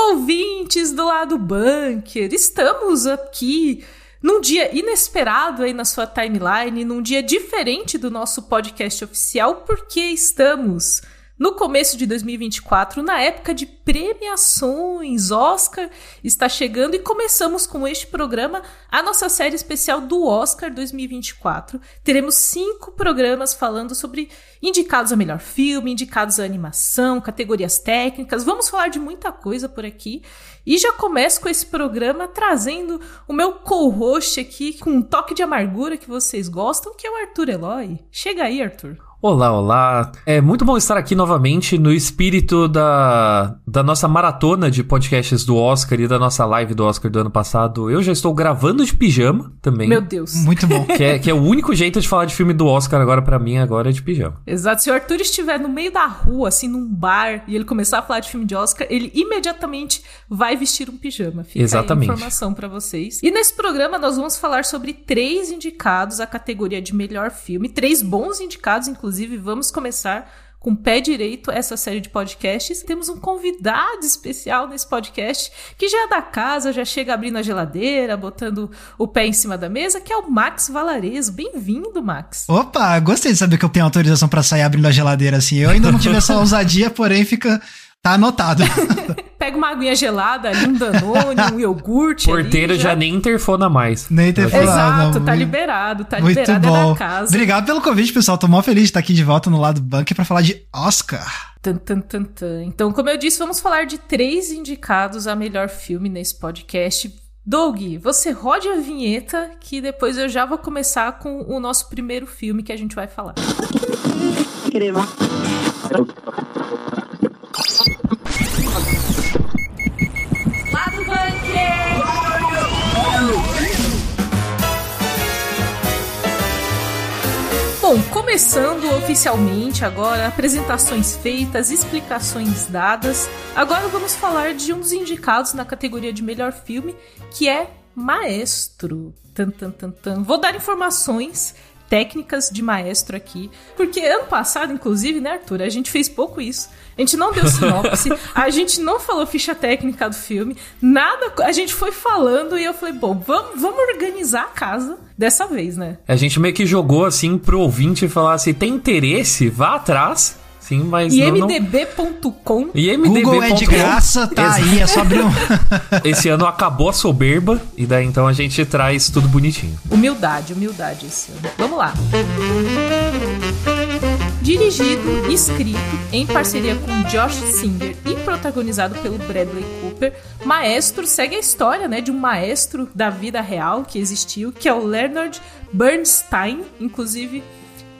Ouvintes do lado bunker, estamos aqui num dia inesperado aí na sua timeline, num dia diferente do nosso podcast oficial, porque estamos no começo de 2024, na época de premiações, Oscar está chegando e começamos com este programa a nossa série especial do Oscar 2024. Teremos cinco programas falando sobre indicados a melhor filme, indicados a animação, categorias técnicas. Vamos falar de muita coisa por aqui. E já começo com esse programa trazendo o meu co-host aqui com um toque de amargura que vocês gostam, que é o Arthur Eloy. Chega aí, Arthur. Olá, olá. É muito bom estar aqui novamente no espírito da, da nossa maratona de podcasts do Oscar e da nossa live do Oscar do ano passado. Eu já estou gravando de pijama também. Meu Deus. Muito bom. Que é, que é o único jeito de falar de filme do Oscar agora para mim, agora é de pijama. Exato. Se o Arthur estiver no meio da rua, assim, num bar, e ele começar a falar de filme de Oscar, ele imediatamente vai vestir um pijama. Fica Exatamente. aí a informação para vocês. E nesse programa nós vamos falar sobre três indicados à categoria de melhor filme, três bons indicados, inclusive Inclusive, vamos começar com pé direito essa série de podcasts. Temos um convidado especial nesse podcast que já é da casa, já chega abrindo a geladeira, botando o pé em cima da mesa, que é o Max Valarezo. Bem-vindo, Max. Opa, gostei de saber que eu tenho autorização para sair abrindo a geladeira assim. Eu ainda não tive essa ousadia, porém fica Tá anotado. Pega uma aguinha gelada ali, um Danone, um iogurte. Porteiro ali, já... já nem interfona mais. Nem interfona. Exato, tá liberado, tá Muito liberado bom. é da casa. Obrigado pelo convite, pessoal. Tô mó feliz de estar aqui de volta no lado bunker para falar de Oscar. Tan, tan, tan, tan. Então, como eu disse, vamos falar de três indicados a melhor filme nesse podcast. Doug, você rode a vinheta que depois eu já vou começar com o nosso primeiro filme que a gente vai falar. Começando oficialmente agora, apresentações feitas, explicações dadas. Agora vamos falar de um dos indicados na categoria de melhor filme, que é Maestro. Tan, tan, tan, tan. Vou dar informações técnicas de maestro aqui. Porque ano passado, inclusive, né, Arthur? A gente fez pouco isso. A gente não deu sinopse, a gente não falou ficha técnica do filme, nada. A gente foi falando e eu falei, bom, vamos, vamos organizar a casa dessa vez, né? A gente meio que jogou assim pro ouvinte falar assim: tem interesse? Vá atrás. Sim, mas IMDB.com. Não... IMDB. Google é de graça, tá aí, é só abrir um. esse ano acabou a soberba e daí então a gente traz tudo bonitinho. Humildade, humildade esse ano. Vamos lá. Dirigido, escrito em parceria com Josh Singer e protagonizado pelo Bradley Cooper, Maestro segue a história né, de um maestro da vida real que existiu, que é o Leonard Bernstein. Inclusive,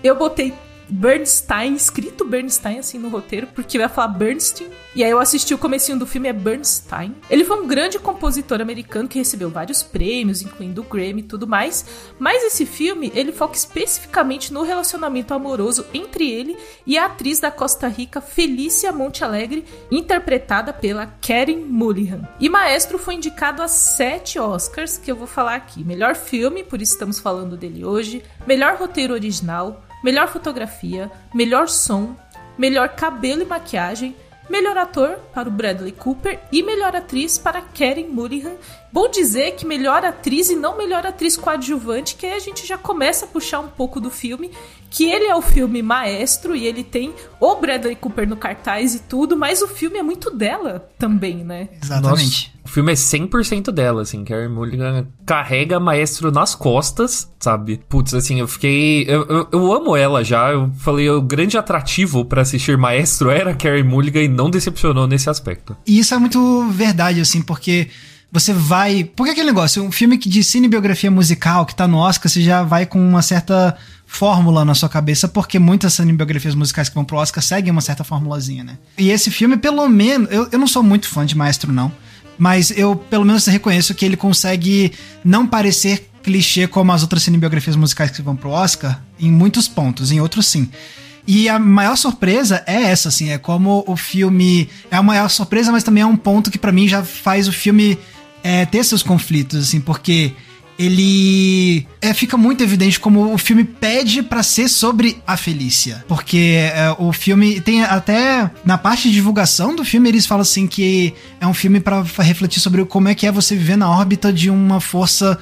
eu botei Bernstein, escrito Bernstein assim no roteiro, porque vai falar Bernstein. E aí eu assisti o comecinho do filme, é Bernstein. Ele foi um grande compositor americano que recebeu vários prêmios, incluindo o Grammy e tudo mais. Mas esse filme, ele foca especificamente no relacionamento amoroso entre ele e a atriz da Costa Rica, Felícia Monte Alegre, interpretada pela Karen Mulligan. E Maestro foi indicado a sete Oscars, que eu vou falar aqui. Melhor filme, por isso estamos falando dele hoje. Melhor roteiro original, melhor fotografia, melhor som, melhor cabelo e maquiagem, melhor ator para o Bradley Cooper e melhor atriz para Karen Mulligan. Bom dizer que melhor atriz e não melhor atriz coadjuvante, que aí a gente já começa a puxar um pouco do filme, que ele é o filme maestro e ele tem o Bradley Cooper no cartaz e tudo, mas o filme é muito dela também, né? Exatamente. Nossa, o filme é 100% dela, assim, Karen Mulligan carrega maestro nas costas, sabe? Putz, assim, eu fiquei... Eu, eu, eu amo ela já, eu falei, o grande atrativo para assistir Maestro era Karen Mulligan e não decepcionou nesse aspecto. E isso é muito verdade, assim, porque você vai. Porque aquele negócio, um filme que de cinebiografia musical que tá no Oscar, você já vai com uma certa fórmula na sua cabeça, porque muitas cinebiografias musicais que vão pro Oscar seguem uma certa formulazinha, né? E esse filme, pelo menos. Eu, eu não sou muito fã de Maestro, não. Mas eu, pelo menos, reconheço que ele consegue não parecer clichê como as outras cinebiografias musicais que vão pro Oscar, em muitos pontos, em outros sim. E a maior surpresa é essa, assim, é como o filme. É a maior surpresa, mas também é um ponto que para mim já faz o filme é, ter seus conflitos, assim, porque ele é, fica muito evidente como o filme pede para ser sobre a Felícia. Porque é, o filme tem até na parte de divulgação do filme eles falam assim que é um filme para refletir sobre como é que é você viver na órbita de uma força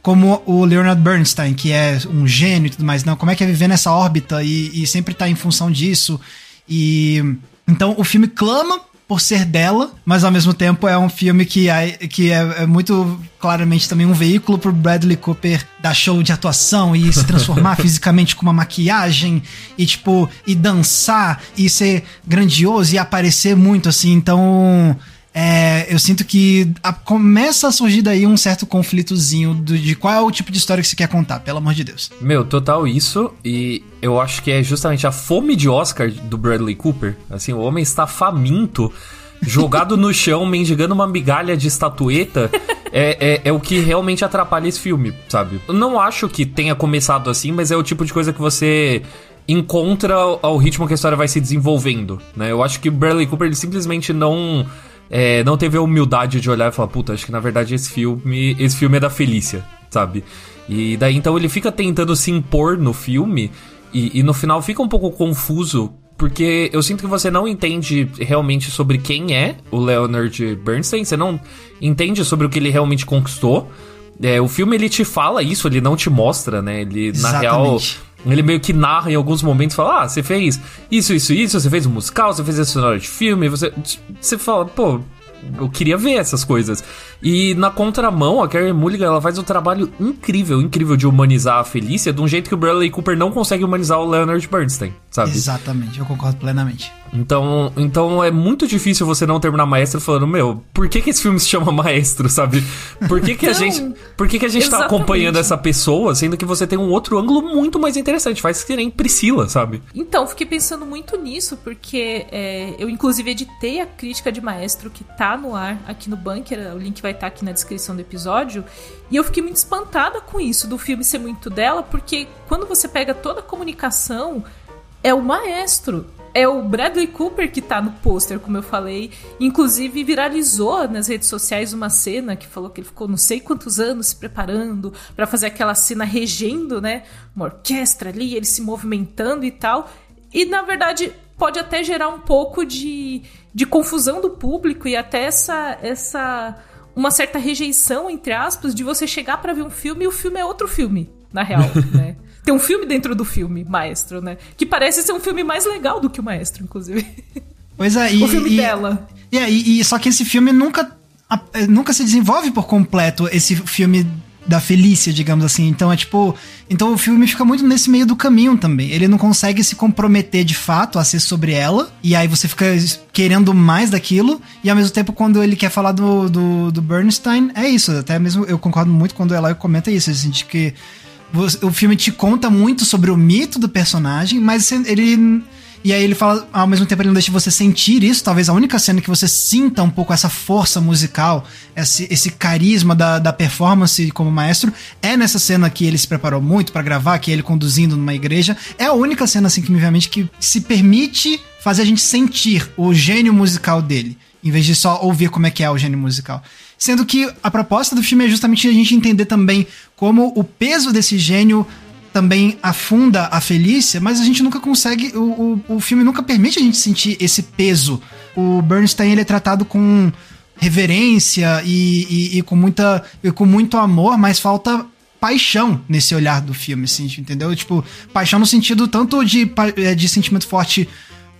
como o Leonard Bernstein, que é um gênio e tudo mais. Não, como é que é viver nessa órbita e, e sempre tá em função disso. E então o filme clama por ser dela, mas ao mesmo tempo é um filme que é, que é, é muito claramente também um veículo pro Bradley Cooper dar show de atuação e se transformar fisicamente com uma maquiagem e tipo e dançar e ser grandioso e aparecer muito assim. Então, é, eu sinto que a, começa a surgir daí um certo conflitozinho do, de qual é o tipo de história que você quer contar, pelo amor de Deus. Meu, total isso, e eu acho que é justamente a fome de Oscar do Bradley Cooper. Assim, o homem está faminto, jogado no chão, mendigando uma migalha de estatueta. É, é, é, o que realmente atrapalha esse filme, sabe? Eu não acho que tenha começado assim, mas é o tipo de coisa que você encontra ao ritmo que a história vai se desenvolvendo, né? Eu acho que o Bradley Cooper ele simplesmente não é, não teve a humildade de olhar e falar, puta, acho que na verdade esse filme, esse filme é da Felícia, sabe? E daí então ele fica tentando se impor no filme e, e no final fica um pouco confuso porque eu sinto que você não entende realmente sobre quem é o Leonard Bernstein, você não entende sobre o que ele realmente conquistou. É, o filme ele te fala isso, ele não te mostra, né? Ele Exatamente. na real ele meio que narra em alguns momentos, fala: Ah, você fez isso, isso, isso, você fez um musical, você fez esse cenário de filme, você. Você fala, pô, eu queria ver essas coisas. E na contramão, a Carrie Mulligan ela faz um trabalho incrível, incrível de humanizar a Felícia de um jeito que o Bradley Cooper não consegue humanizar o Leonard Bernstein, sabe? Exatamente, eu concordo plenamente. Então, então é muito difícil você não terminar Maestro falando, meu, por que que esse filme se chama Maestro, sabe? Por que que a gente, por que que a gente tá acompanhando essa pessoa, sendo que você tem um outro ângulo muito mais interessante, faz que nem Priscila, sabe? Então, fiquei pensando muito nisso, porque é, eu inclusive editei a crítica de Maestro que tá no ar aqui no Bunker, o link vai estar tá aqui na descrição do episódio, e eu fiquei muito espantada com isso, do filme ser muito dela, porque quando você pega toda a comunicação, é o maestro é o Bradley Cooper que tá no pôster, como eu falei. Inclusive, viralizou nas redes sociais uma cena que falou que ele ficou não sei quantos anos se preparando para fazer aquela cena regendo, né? Uma orquestra ali, ele se movimentando e tal. E na verdade, pode até gerar um pouco de, de confusão do público e até essa. essa uma certa rejeição, entre aspas, de você chegar para ver um filme e o filme é outro filme, na real, né? Tem um filme dentro do filme, Maestro, né? Que parece ser um filme mais legal do que o Maestro, inclusive. Pois é, e, o filme e, dela. E, e, e, só que esse filme nunca, eh, nunca se desenvolve por completo, esse filme da Felícia, digamos assim. Então é tipo. Então o filme fica muito nesse meio do caminho também. Ele não consegue se comprometer de fato a ser sobre ela. E aí você fica querendo mais daquilo. E ao mesmo tempo, quando ele quer falar do, do, do Bernstein, é isso. Até mesmo eu concordo muito quando ela comenta isso. Assim, de que o filme te conta muito sobre o mito do personagem, mas ele. E aí ele fala, ao mesmo tempo ele não deixa você sentir isso. Talvez a única cena que você sinta um pouco essa força musical, esse, esse carisma da, da performance como maestro, é nessa cena que ele se preparou muito para gravar, que é ele conduzindo numa igreja. É a única cena, assim, que obviamente que se permite fazer a gente sentir o gênio musical dele, em vez de só ouvir como é que é o gênio musical. Sendo que a proposta do filme é justamente a gente entender também como o peso desse gênio também afunda a Felícia, mas a gente nunca consegue. O, o, o filme nunca permite a gente sentir esse peso. O Bernstein ele é tratado com reverência e, e, e com, muita, e com muito amor, mas falta paixão nesse olhar do filme, assim, entendeu? Tipo, paixão no sentido tanto de, de sentimento forte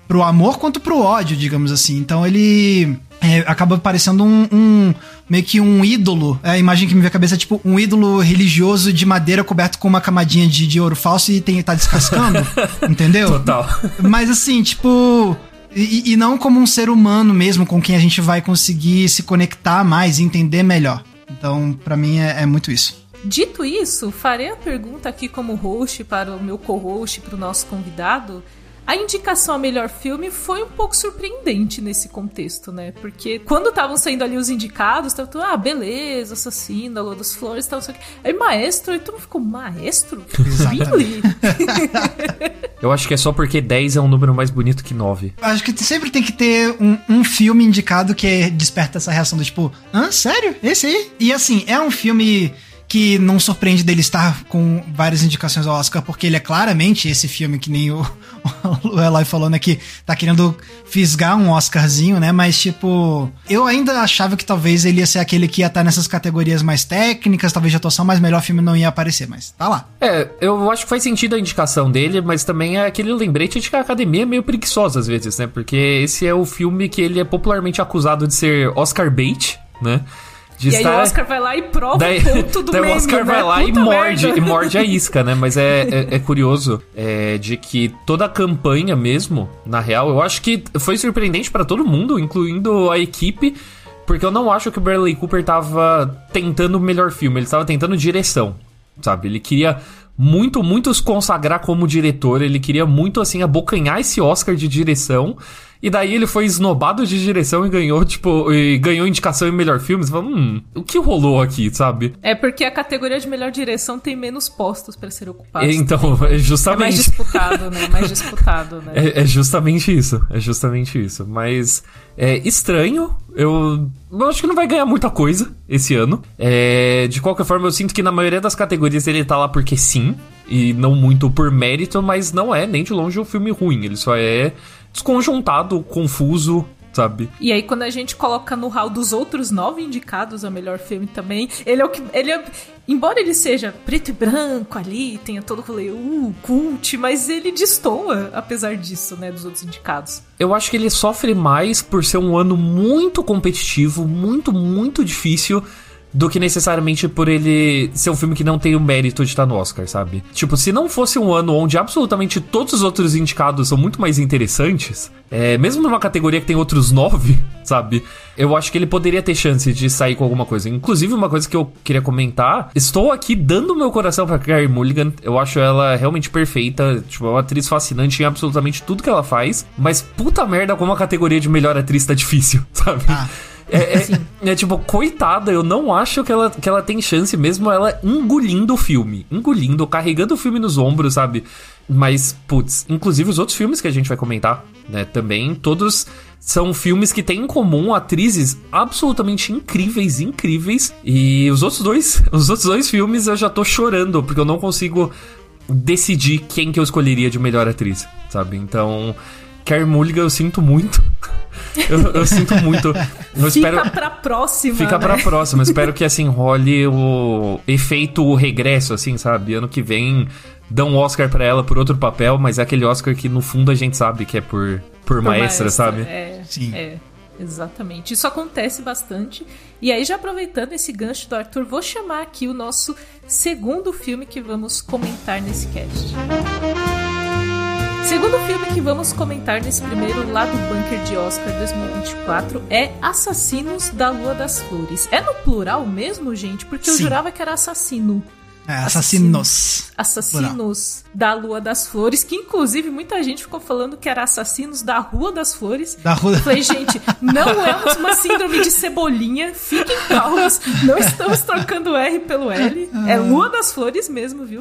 pro amor quanto pro ódio, digamos assim. Então ele é, acaba parecendo um, um, meio que um ídolo. É, a imagem que me vem à cabeça é tipo um ídolo religioso de madeira coberto com uma camadinha de, de ouro falso e tem, tá descascando. entendeu? Total. Mas assim, tipo. E, e, não como um ser humano mesmo, com quem a gente vai conseguir se conectar mais e entender melhor. Então, para mim, é, é muito isso. Dito isso, farei a pergunta aqui como host para o meu co-host, para o nosso convidado. A indicação a melhor filme foi um pouco surpreendente nesse contexto, né? Porque quando estavam saindo ali os indicados, tava tudo, ah, beleza, Assassino, Lua das Flores, tal, sei o Aí Maestro, e todo mundo ficou, Maestro? Really? Eu acho que é só porque 10 é um número mais bonito que 9. Acho que sempre tem que ter um, um filme indicado que desperta essa reação do tipo, hã, sério? Esse aí? E assim, é um filme que não surpreende dele estar com várias indicações ao Oscar, porque ele é claramente esse filme que nem o, o Eloy falou, né? Que tá querendo fisgar um Oscarzinho, né? Mas, tipo, eu ainda achava que talvez ele ia ser aquele que ia estar nessas categorias mais técnicas, talvez de atuação, mas melhor filme não ia aparecer, mas tá lá. É, eu acho que faz sentido a indicação dele, mas também é aquele lembrete de que a academia é meio preguiçosa às vezes, né? Porque esse é o filme que ele é popularmente acusado de ser Oscar bait, né? De e estar... aí o Oscar vai lá e prova daí, o ponto do daí meme, o Oscar né? vai lá Puta e morde, merda. e morde a isca, né? Mas é, é, é curioso é, de que toda a campanha mesmo, na real, eu acho que foi surpreendente para todo mundo, incluindo a equipe, porque eu não acho que o Bradley Cooper tava tentando o melhor filme, ele tava tentando direção, sabe? Ele queria muito, muito se consagrar como diretor, ele queria muito, assim, abocanhar esse Oscar de direção... E daí ele foi esnobado de direção e ganhou, tipo, e ganhou indicação em melhor filme. Você fala, hum, o que rolou aqui, sabe? É porque a categoria de melhor direção tem menos postos para ser ocupados. Então, é justamente. É mais disputado, né? Mais disputado, né? É, é, justamente isso. É justamente isso. Mas é estranho. Eu, eu acho que não vai ganhar muita coisa esse ano. É, de qualquer forma, eu sinto que na maioria das categorias ele tá lá porque sim. E não muito por mérito, mas não é nem de longe um filme ruim. Ele só é desconjuntado, confuso, sabe? E aí, quando a gente coloca no hall dos outros nove indicados a melhor filme também, ele é o que. Ele é, embora ele seja preto e branco ali, tenha todo o rolê, uh, cult, mas ele destoa, apesar disso, né, dos outros indicados. Eu acho que ele sofre mais por ser um ano muito competitivo, muito, muito difícil do que necessariamente por ele ser um filme que não tem o mérito de estar no Oscar, sabe? Tipo, se não fosse um ano onde absolutamente todos os outros indicados são muito mais interessantes, é, mesmo numa categoria que tem outros nove, sabe? Eu acho que ele poderia ter chance de sair com alguma coisa. Inclusive, uma coisa que eu queria comentar: estou aqui dando meu coração pra Carrie Mulligan. Eu acho ela realmente perfeita. Tipo, é uma atriz fascinante em absolutamente tudo que ela faz. Mas puta merda, como a categoria de melhor atriz tá difícil, sabe? Ah. É, é, é, tipo, coitada, eu não acho que ela, que ela tem chance mesmo ela engolindo o filme. Engolindo, carregando o filme nos ombros, sabe? Mas, putz, inclusive os outros filmes que a gente vai comentar, né, também, todos são filmes que têm em comum atrizes absolutamente incríveis, incríveis. E os outros dois, os outros dois filmes eu já tô chorando, porque eu não consigo decidir quem que eu escolheria de melhor atriz, sabe? Então, Carrie Mulligan eu sinto muito. Eu, eu, sinto muito. Eu Fica espero... pra próxima. Fica né? pra próxima. espero que assim role o efeito regresso, assim, sabe? Ano que vem dão um Oscar pra ela por outro papel, mas é aquele Oscar que no fundo a gente sabe que é por, por, por maestra, maestra, sabe? É, Sim. É. Exatamente. Isso acontece bastante. E aí, já aproveitando esse gancho do Arthur, vou chamar aqui o nosso segundo filme que vamos comentar nesse cast. Segundo filme que vamos comentar nesse primeiro Lado Bunker de Oscar 2024 é Assassinos da Lua das Flores. É no plural mesmo, gente? Porque eu Sim. jurava que era assassino. É, assassinos. Assassinos da Lua das Flores, que inclusive muita gente ficou falando que era assassinos da Rua das Flores. Da rua... Eu falei, gente, não é uma síndrome de cebolinha, fiquem calmos, não estamos trocando R pelo L, é Lua das Flores mesmo, viu?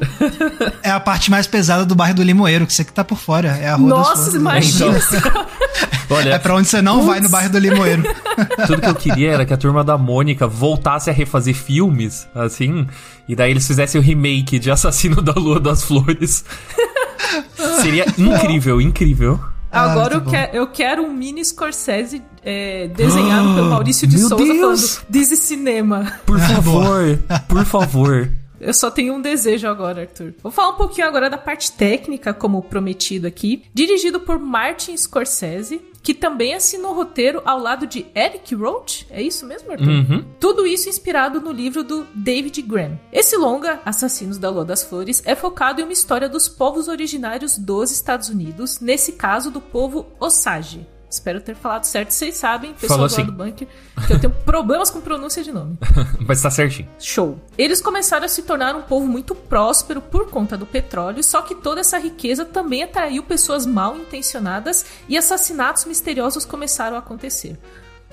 É a parte mais pesada do bairro do Limoeiro, que você que tá por fora. É a rua das Nossa, Flores. imagina Então. Olha, É pra onde você não Putz. vai no bairro do Limoeiro. tudo que eu queria era que a turma da Mônica voltasse a refazer filmes, assim, e daí eles fizessem o remake de Assassino da Lua das Flores. Seria incrível, incrível. Ah, Agora eu, muito bom. quero, eu quero um mini Scorsese é, desenhado pelo Maurício de Meu Souza Deus! falando This is cinema. Por Ah, favor, por favor. Eu só tenho um desejo agora, Arthur. Vou falar um pouquinho agora da parte técnica, como prometido aqui. Dirigido por Martin Scorsese, que também assinou o roteiro ao lado de Eric Roach. É isso mesmo, Arthur? Uhum. Tudo isso inspirado no livro do David Graham. Esse longa, Assassinos da Lua das Flores, é focado em uma história dos povos originários dos Estados Unidos, nesse caso do povo Osage. Espero ter falado certo. Vocês sabem, pessoal Falou do sim. lado do bunker, que eu tenho problemas com pronúncia de nome. Mas tá certinho. Show. Eles começaram a se tornar um povo muito próspero por conta do petróleo, só que toda essa riqueza também atraiu pessoas mal intencionadas e assassinatos misteriosos começaram a acontecer.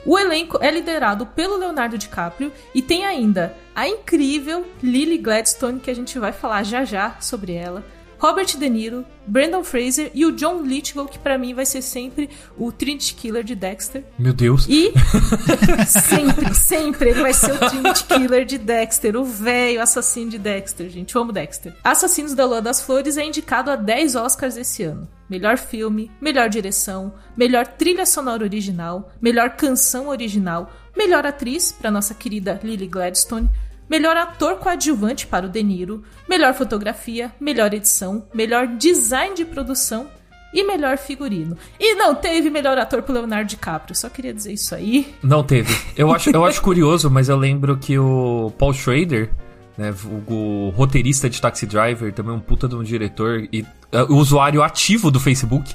O elenco é liderado pelo Leonardo DiCaprio e tem ainda a incrível Lily Gladstone, que a gente vai falar já já sobre ela, Robert De Niro, Brandon Fraser e o John Lithgow, que para mim vai ser sempre o Trinity Killer de Dexter. Meu Deus. E sempre, sempre ele vai ser o Trinity Killer de Dexter, o velho assassino de Dexter, gente. Eu amo Dexter. Assassinos da Lua das Flores é indicado a 10 Oscars esse ano. Melhor filme, melhor direção, melhor trilha sonora original, melhor canção original, melhor atriz para nossa querida Lily Gladstone, melhor ator coadjuvante para o De Niro, melhor fotografia, melhor edição, melhor design de produção e melhor figurino. E não teve melhor ator pro Leonardo DiCaprio, só queria dizer isso aí. Não teve. Eu acho, eu acho curioso, mas eu lembro que o Paul Schrader, né, o, o roteirista de Taxi Driver, também um puta de um diretor e uh, usuário ativo do Facebook,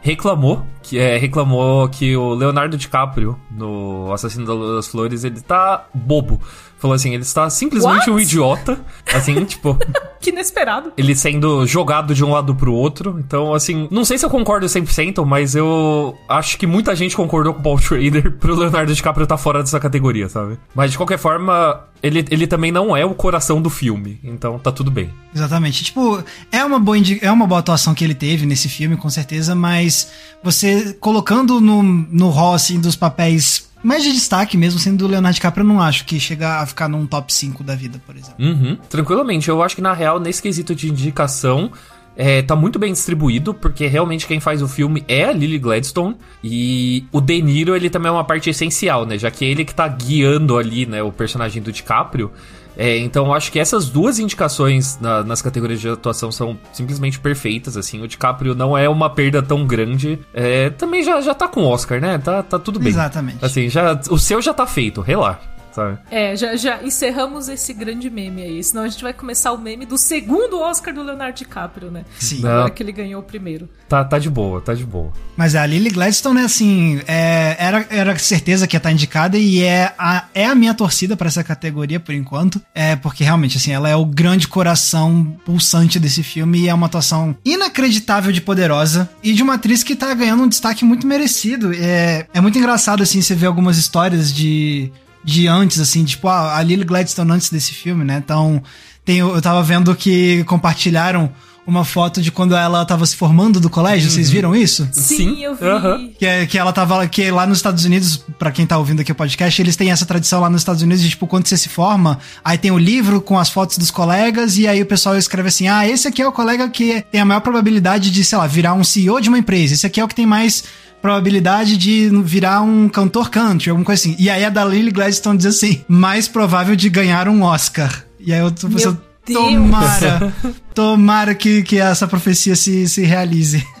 reclamou que é, reclamou que o Leonardo DiCaprio no Assassino das Flores ele tá bobo falou assim, ele está simplesmente What? um idiota, assim, tipo... que inesperado. Ele sendo jogado de um lado pro outro, então, assim, não sei se eu concordo 100%, mas eu acho que muita gente concordou com o Paul Schrader pro Leonardo DiCaprio estar tá fora dessa categoria, sabe? Mas, de qualquer forma, ele, ele também não é o coração do filme, então tá tudo bem. Exatamente. Tipo, é uma boa, é uma boa atuação que ele teve nesse filme, com certeza, mas você colocando no, no rol, assim, dos papéis mais de destaque mesmo, sendo do Leonardo DiCaprio, eu não acho que chega a ficar num top 5 da vida, por exemplo. Uhum, tranquilamente. Eu acho que, na real, nesse quesito de indicação, é, tá muito bem distribuído, porque realmente quem faz o filme é a Lily Gladstone. E o De Niro, ele também é uma parte essencial, né? Já que é ele que tá guiando ali, né, o personagem do DiCaprio. É, então eu acho que essas duas indicações na, nas categorias de atuação são simplesmente perfeitas, assim. O DiCaprio não é uma perda tão grande. É, também já, já tá com o Oscar, né? Tá, tá tudo bem. Exatamente. Assim, já, o seu já tá feito, relaxa sabe? É, já, já encerramos esse grande meme aí. Senão a gente vai começar o meme do segundo Oscar do Leonardo DiCaprio, né? Sim. Agora que ele ganhou o primeiro. Tá, tá de boa, tá de boa. Mas a Lily Gladstone, né, assim, é, era, era certeza que ia estar indicada e é a, é a minha torcida para essa categoria por enquanto. É porque realmente, assim, ela é o grande coração pulsante desse filme e é uma atuação inacreditável de poderosa e de uma atriz que tá ganhando um destaque muito merecido. É, é muito engraçado, assim, você ver algumas histórias de de antes, assim, tipo, a Lily Gladstone antes desse filme, né? Então, tem, eu tava vendo que compartilharam uma foto de quando ela tava se formando do colégio, uhum. vocês viram isso? Sim, Sim. eu vi. Uhum. Que, é, que ela tava, que lá nos Estados Unidos, para quem tá ouvindo aqui o podcast, eles têm essa tradição lá nos Estados Unidos de, tipo, quando você se forma, aí tem o livro com as fotos dos colegas, e aí o pessoal escreve assim, ah, esse aqui é o colega que tem a maior probabilidade de, sei lá, virar um CEO de uma empresa, esse aqui é o que tem mais probabilidade de virar um cantor country, alguma coisa assim. E aí a da Lily Gladstone diz assim, mais provável de ganhar um Oscar. E aí eu tô pensando, tomara, tomara que, que essa profecia se, se realize.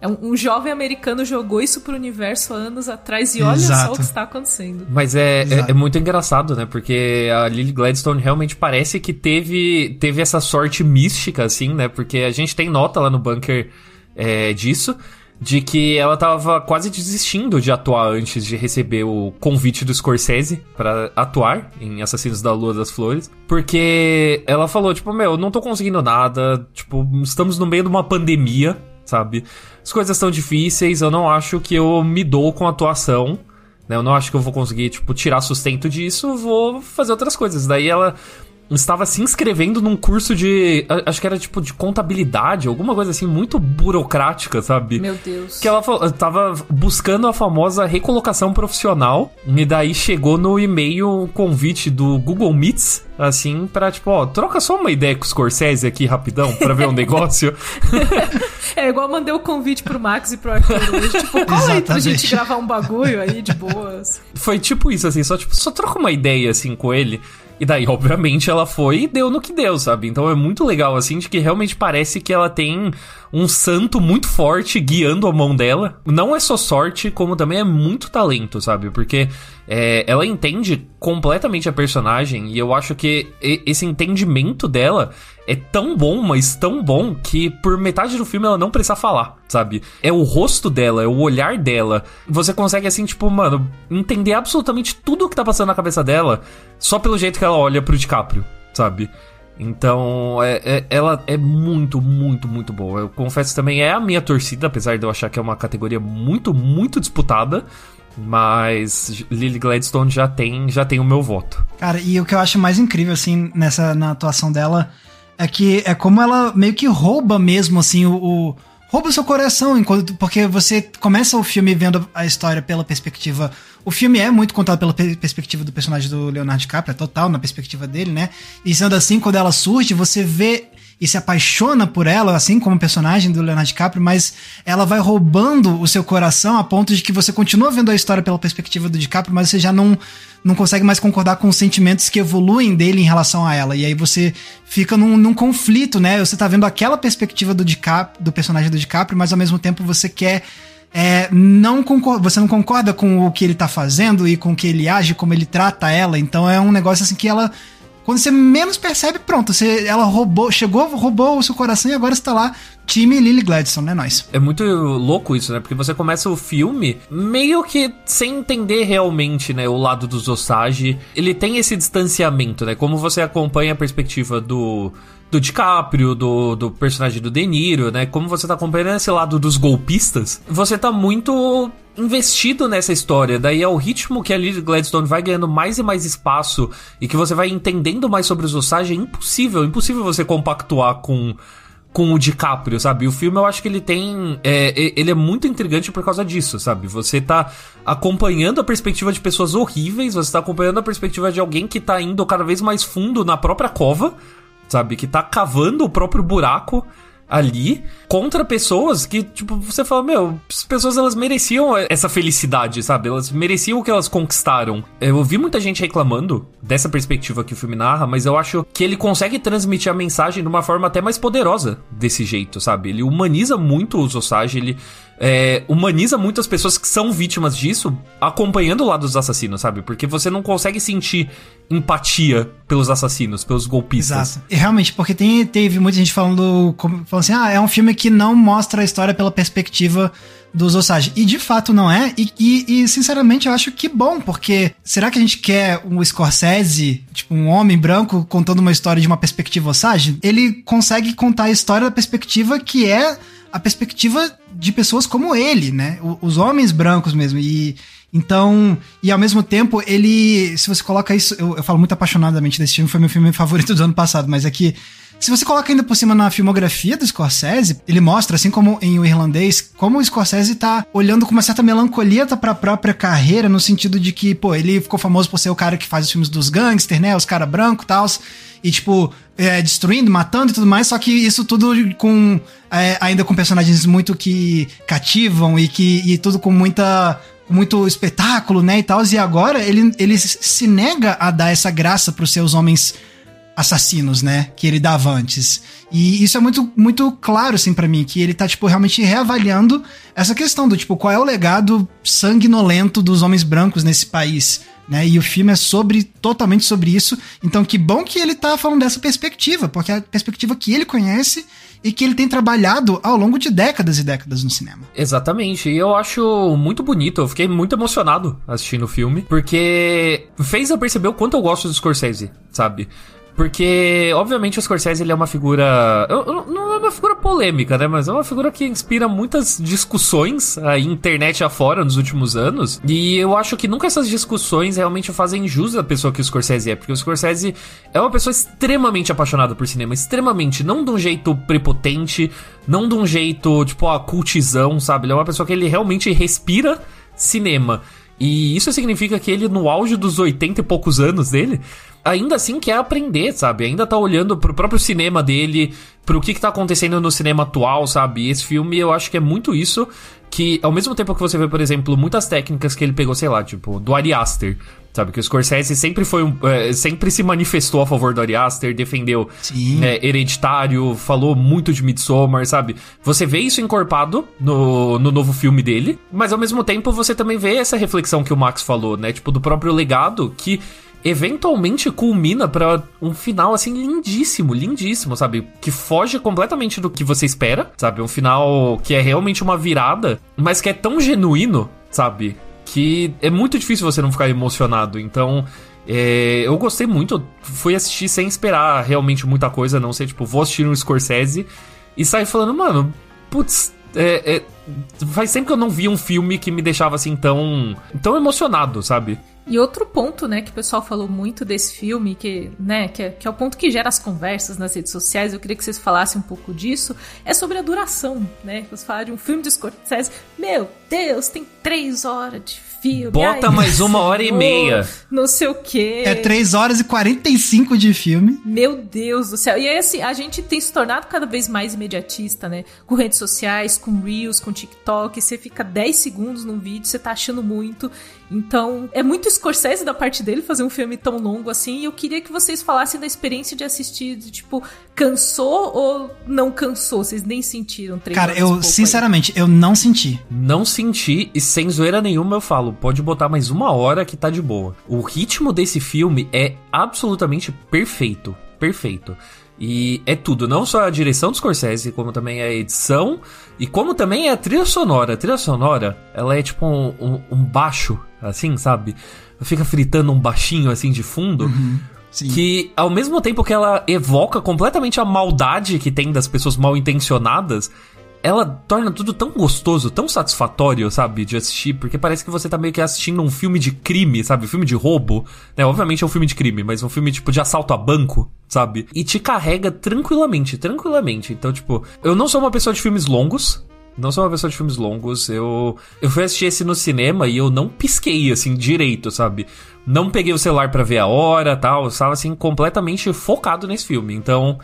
É um, um, jovem americano jogou isso pro universo há anos atrás e olha Exato. só o que está acontecendo. Mas é, é, é, muito engraçado, né? Porque a Lily Gladstone realmente parece que teve, teve essa sorte mística, assim, né? Porque a gente tem nota lá no bunker é, disso de que ela tava quase desistindo de atuar antes de receber o convite do Scorsese para atuar em Assassinos da Lua das Flores, porque ela falou, tipo, meu, não tô conseguindo nada, tipo, estamos no meio de uma pandemia, sabe? As coisas estão difíceis, eu não acho que eu me dou com atuação, né? Eu não acho que eu vou conseguir, tipo, tirar sustento disso, vou fazer outras coisas. Daí ela estava se inscrevendo num curso de. Acho que era tipo de contabilidade, alguma coisa assim, muito burocrática, sabe? Meu Deus. Que ela tava buscando a famosa recolocação profissional. E daí chegou no e-mail um convite do Google Meets, assim, pra tipo, ó, troca só uma ideia com o Scorsese aqui rapidão pra ver um negócio. é igual mandei o convite pro Max e pro Arthur hoje. Tipo, cola aí pra gente gravar um bagulho aí de boas. Foi tipo isso, assim, só, tipo, só troca uma ideia assim com ele. E daí, obviamente, ela foi e deu no que deu, sabe? Então é muito legal, assim, de que realmente parece que ela tem um santo muito forte guiando a mão dela. Não é só sorte, como também é muito talento, sabe? Porque é, ela entende completamente a personagem e eu acho que esse entendimento dela é tão bom, mas tão bom, que por metade do filme ela não precisa falar, sabe? É o rosto dela, é o olhar dela. Você consegue, assim, tipo, mano, entender absolutamente tudo o que tá passando na cabeça dela só pelo jeito que ela olha pro DiCaprio, sabe? Então, é, é, ela é muito, muito, muito boa. Eu confesso também, é a minha torcida, apesar de eu achar que é uma categoria muito, muito disputada. Mas Lily Gladstone já tem, já tem o meu voto. Cara, e o que eu acho mais incrível, assim, nessa na atuação dela é que é como ela meio que rouba mesmo, assim, o, o rouba o seu coração, enquanto, porque você começa o filme vendo a história pela perspectiva. O filme é muito contado pela perspectiva do personagem do Leonardo DiCaprio, é total na perspectiva dele, né? E sendo assim, quando ela surge, você vê e se apaixona por ela, assim como o personagem do Leonardo DiCaprio, mas ela vai roubando o seu coração a ponto de que você continua vendo a história pela perspectiva do DiCaprio, mas você já não, não consegue mais concordar com os sentimentos que evoluem dele em relação a ela. E aí você fica num, num conflito, né? Você tá vendo aquela perspectiva do DiCaprio, do personagem do DiCaprio, mas ao mesmo tempo você quer é, não concorda, você não concorda com o que ele tá fazendo e com o que ele age, como ele trata ela. Então é um negócio assim que ela quando você menos percebe, pronto, você, ela roubou, chegou, roubou o seu coração e agora está lá, time Lily Gladstone, né, nós? É muito louco isso, né? Porque você começa o filme meio que sem entender realmente, né, o lado dos Osage. Ele tem esse distanciamento, né? Como você acompanha a perspectiva do do DiCaprio, do, do personagem do De Niro, né? Como você tá acompanhando esse lado dos golpistas, você tá muito investido nessa história. Daí é o ritmo que a Lily Gladstone vai ganhando mais e mais espaço e que você vai entendendo mais sobre os Osage. É impossível, impossível você compactuar com com o DiCaprio, sabe? O filme eu acho que ele tem. É, ele é muito intrigante por causa disso, sabe? Você tá acompanhando a perspectiva de pessoas horríveis, você tá acompanhando a perspectiva de alguém que tá indo cada vez mais fundo na própria cova, sabe? Que tá cavando o próprio buraco ali contra pessoas que, tipo, você fala, meu, as pessoas elas mereciam essa felicidade, sabe? Elas mereciam o que elas conquistaram. Eu ouvi muita gente reclamando dessa perspectiva que o filme narra, mas eu acho que ele consegue transmitir a mensagem de uma forma até mais poderosa desse jeito, sabe? Ele humaniza muito os Osage, ele é, humaniza muitas pessoas que são vítimas disso, acompanhando o lado dos assassinos, sabe? Porque você não consegue sentir empatia pelos assassinos, pelos golpistas. Exato. E realmente, porque tem, teve muita gente falando, falando assim, ah, é um filme que não mostra a história pela perspectiva dos Osage. E de fato não é. E, e, e, sinceramente eu acho que bom, porque será que a gente quer um Scorsese, tipo um homem branco, contando uma história de uma perspectiva Osage? Ele consegue contar a história da perspectiva que é a perspectiva de pessoas como ele, né? Os homens brancos mesmo. E então, e ao mesmo tempo, ele. Se você coloca isso. Eu, eu falo muito apaixonadamente desse filme, foi meu filme favorito do ano passado, mas é que. Se você coloca ainda por cima na filmografia do Scorsese, ele mostra, assim como em O Irlandês, como o Scorsese tá olhando com uma certa melancolia para a própria carreira, no sentido de que, pô, ele ficou famoso por ser o cara que faz os filmes dos gangsters, né? Os cara branco e tal e, tipo, é, destruindo, matando e tudo mais, só que isso tudo com. É, ainda com personagens muito que cativam e que. e tudo com muita. muito espetáculo, né? E tal. E agora ele, ele se nega a dar essa graça pros seus homens assassinos, né? Que ele dava antes. E isso é muito, muito claro, assim, para mim, que ele tá, tipo, realmente reavaliando essa questão do, tipo, qual é o legado sanguinolento dos homens brancos nesse país né? E o filme é sobre totalmente sobre isso. Então, que bom que ele tá falando dessa perspectiva, porque é a perspectiva que ele conhece e que ele tem trabalhado ao longo de décadas e décadas no cinema. Exatamente, e eu acho muito bonito, eu fiquei muito emocionado assistindo o filme, porque fez eu perceber o quanto eu gosto do Scorsese, sabe? Porque, obviamente, o Scorsese ele é uma figura. Não é uma figura polêmica, né? Mas é uma figura que inspira muitas discussões aí, internet afora nos últimos anos. E eu acho que nunca essas discussões realmente fazem jus à pessoa que o Scorsese é. Porque o Scorsese é uma pessoa extremamente apaixonada por cinema. Extremamente. Não de um jeito prepotente, não de um jeito, tipo, a cultizão, sabe? Ele é uma pessoa que ele realmente respira cinema. E isso significa que ele, no auge dos 80 e poucos anos dele, ainda assim quer aprender, sabe? Ainda tá olhando pro próprio cinema dele, pro que, que tá acontecendo no cinema atual, sabe? Esse filme eu acho que é muito isso. Que ao mesmo tempo que você vê, por exemplo, muitas técnicas que ele pegou, sei lá, tipo, do Ari Aster, sabe? Que o Scorsese sempre foi um, é, sempre se manifestou a favor do Ari Aster, defendeu é, Hereditário, falou muito de Midsommar, sabe? Você vê isso encorpado no, no novo filme dele, mas ao mesmo tempo você também vê essa reflexão que o Max falou, né? Tipo, do próprio legado que eventualmente culmina para um final assim lindíssimo, lindíssimo, sabe? Que foge completamente do que você espera, sabe? Um final que é realmente uma virada, mas que é tão genuíno, sabe? Que é muito difícil você não ficar emocionado. Então, é, eu gostei muito. Fui assistir sem esperar realmente muita coisa, não sei, tipo, vou assistir um Scorsese e sair falando, mano, putz, é, é, faz sempre que eu não vi um filme que me deixava assim tão, tão emocionado, sabe? E outro ponto, né, que o pessoal falou muito desse filme, que, né, que é, que é o ponto que gera as conversas nas redes sociais, eu queria que vocês falassem um pouco disso, é sobre a duração, né? Vocês falaram de um filme de Scorsese, meu Deus, tem três horas de filme. Bota Ai, mais uma hora e meia. Não sei o quê. É 3 horas e 45 de filme. Meu Deus do céu. E aí, assim, a gente tem se tornado cada vez mais imediatista, né? Com redes sociais, com Reels, com TikTok. Você fica 10 segundos num vídeo, você tá achando muito. Então, é muito Scorsese da parte dele fazer um filme tão longo assim. E eu queria que vocês falassem da experiência de assistir, de, tipo, cansou ou não cansou? Vocês nem sentiram três Cara, eu, sinceramente, aí. eu não senti. Não senti, e sem zoeira nenhuma eu falo, pode botar mais uma hora que tá de boa. O ritmo desse filme é absolutamente perfeito. Perfeito. E é tudo, não só a direção do Scorsese, como também a edição e como também é a trilha sonora. A trilha sonora, ela é tipo um, um, um baixo, assim, sabe? Fica fritando um baixinho assim de fundo. Uhum. Sim. Que ao mesmo tempo que ela evoca completamente a maldade que tem das pessoas mal intencionadas, ela torna tudo tão gostoso, tão satisfatório, sabe, de assistir, porque parece que você tá meio que assistindo um filme de crime, sabe, um filme de roubo, né? Obviamente é um filme de crime, mas um filme tipo de assalto a banco, sabe? E te carrega tranquilamente, tranquilamente. Então, tipo, eu não sou uma pessoa de filmes longos, não sou uma pessoa de filmes longos. Eu eu fui assistir esse no cinema e eu não pisquei assim direito, sabe? Não peguei o celular para ver a hora, tal. Eu estava assim completamente focado nesse filme. Então,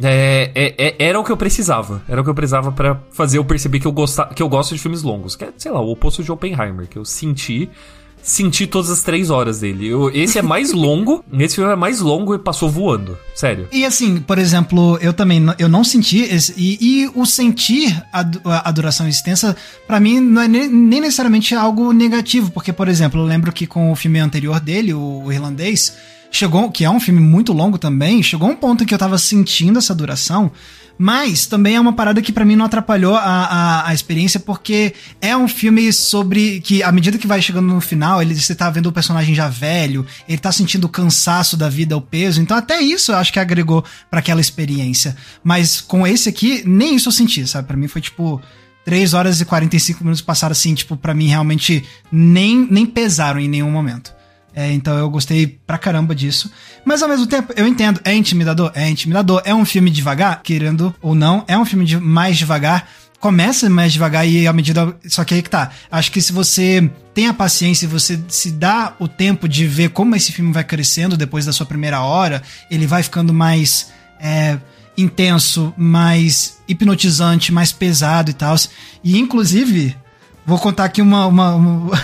é, é, é, era o que eu precisava. Era o que eu precisava para fazer eu perceber que eu, gosta, que eu gosto de filmes longos. Que é, sei lá, o oposto de Oppenheimer, que eu senti. Senti todas as três horas dele. Eu, esse é mais longo, esse filme é mais longo e passou voando. Sério. E assim, por exemplo, eu também eu não senti. Esse, e, e, o sentir a, a duração extensa, para mim, não é nem, nem, necessariamente algo negativo. Porque, por exemplo, eu lembro que com o filme anterior dele, o, o irlandês chegou, que é um filme muito longo também, chegou um ponto que eu tava sentindo essa duração, mas também é uma parada que para mim não atrapalhou a, a, a, experiência, porque é um filme sobre que, à medida que vai chegando no final, ele, você tá vendo o personagem já velho, ele tá sentindo o cansaço da vida, o peso, então até isso eu acho que agregou para aquela experiência. Mas com esse aqui, nem isso eu senti, sabe? Para mim foi tipo. 3 horas e 45 minutos passaram assim, tipo, para mim realmente nem, nem pesaram em nenhum momento. É, então eu gostei pra caramba disso. Mas ao mesmo tempo, eu entendo, é intimidador? É intimidador. É um filme devagar, querendo ou não, é um filme de mais devagar. Começa mais devagar e à medida. Só que aí que tá. Acho que se você tem a paciência e você se dá o tempo de ver como esse filme vai crescendo depois da sua primeira hora, ele vai ficando mais. É, intenso, mais hipnotizante, mais pesado e tal. E inclusive, vou contar aqui uma, uma, uma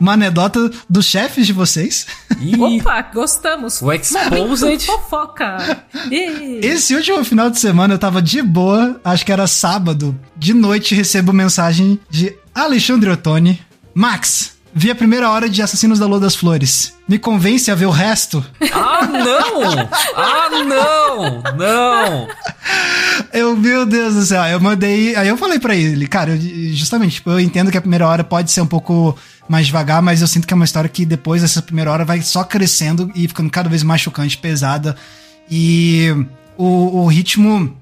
uma anedota dos chefes de vocês. Opa, gostamos. O Exposed. Fofoca. Esse último final de semana eu tava de boa, acho que era sábado. De noite recebo mensagem de Alexandre Ottoni. Max, Vi a primeira hora de Assassinos da Lua das Flores. Me convence a ver o resto? Ah, não! Ah, não! Não! Eu, meu Deus do céu, eu mandei. Aí eu falei para ele, cara, eu, justamente, tipo, eu entendo que a primeira hora pode ser um pouco mais devagar, mas eu sinto que é uma história que depois dessa primeira hora vai só crescendo e ficando cada vez mais chocante, pesada. E o, o ritmo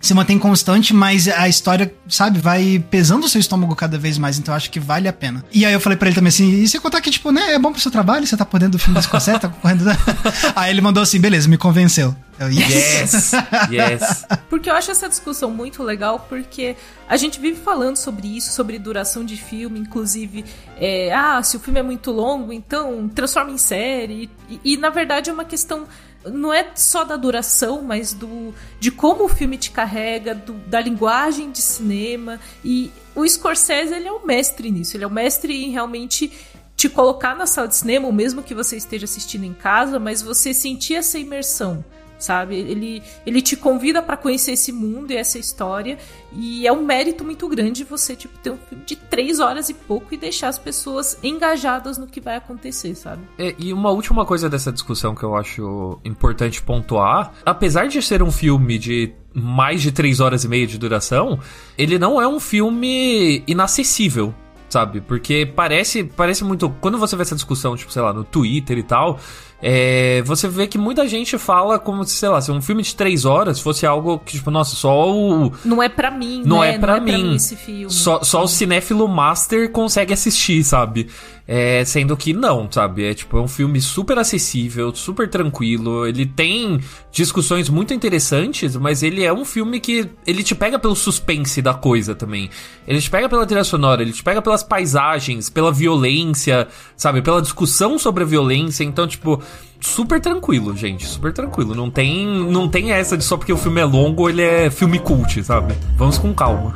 se mantém constante, mas a história, sabe, vai pesando o seu estômago cada vez mais, então eu acho que vale a pena. E aí eu falei para ele também assim, e você contar que, tipo, né, é bom pro seu trabalho, você tá por dentro do filme da Scorsese, tá correndo... aí ele mandou assim, beleza, me convenceu. Eu, yes! yes! yes! Porque eu acho essa discussão muito legal, porque a gente vive falando sobre isso, sobre duração de filme, inclusive, é, ah, se o filme é muito longo, então transforma em série, e, e na verdade é uma questão não é só da duração, mas do de como o filme te carrega, do, da linguagem de cinema. E o Scorsese, ele é o mestre nisso. Ele é o mestre em realmente te colocar na sala de cinema, mesmo que você esteja assistindo em casa, mas você sentir essa imersão sabe? Ele, ele te convida para conhecer esse mundo e essa história. E é um mérito muito grande você, tipo, ter um filme de três horas e pouco e deixar as pessoas engajadas no que vai acontecer, sabe? É, e uma última coisa dessa discussão que eu acho importante pontuar: apesar de ser um filme de mais de três horas e meia de duração, ele não é um filme inacessível sabe? Porque parece, parece muito. Quando você vê essa discussão, tipo, sei lá, no Twitter e tal, é, você vê que muita gente fala como se, sei lá, se um filme de três horas fosse algo que, tipo, nossa, só o. Não é pra mim, Não né? é pra, Não mim. É pra mim esse filme. Só, só o cinéfilo master consegue assistir, sabe? É, sendo que não, sabe? É tipo, é um filme super acessível, super tranquilo. Ele tem discussões muito interessantes, mas ele é um filme que ele te pega pelo suspense da coisa também. Ele te pega pela trilha sonora, ele te pega pelas paisagens, pela violência, sabe? Pela discussão sobre a violência. Então, tipo, super tranquilo, gente, super tranquilo. Não tem, não tem essa de só porque o filme é longo, ele é filme cult, sabe? Vamos com calma.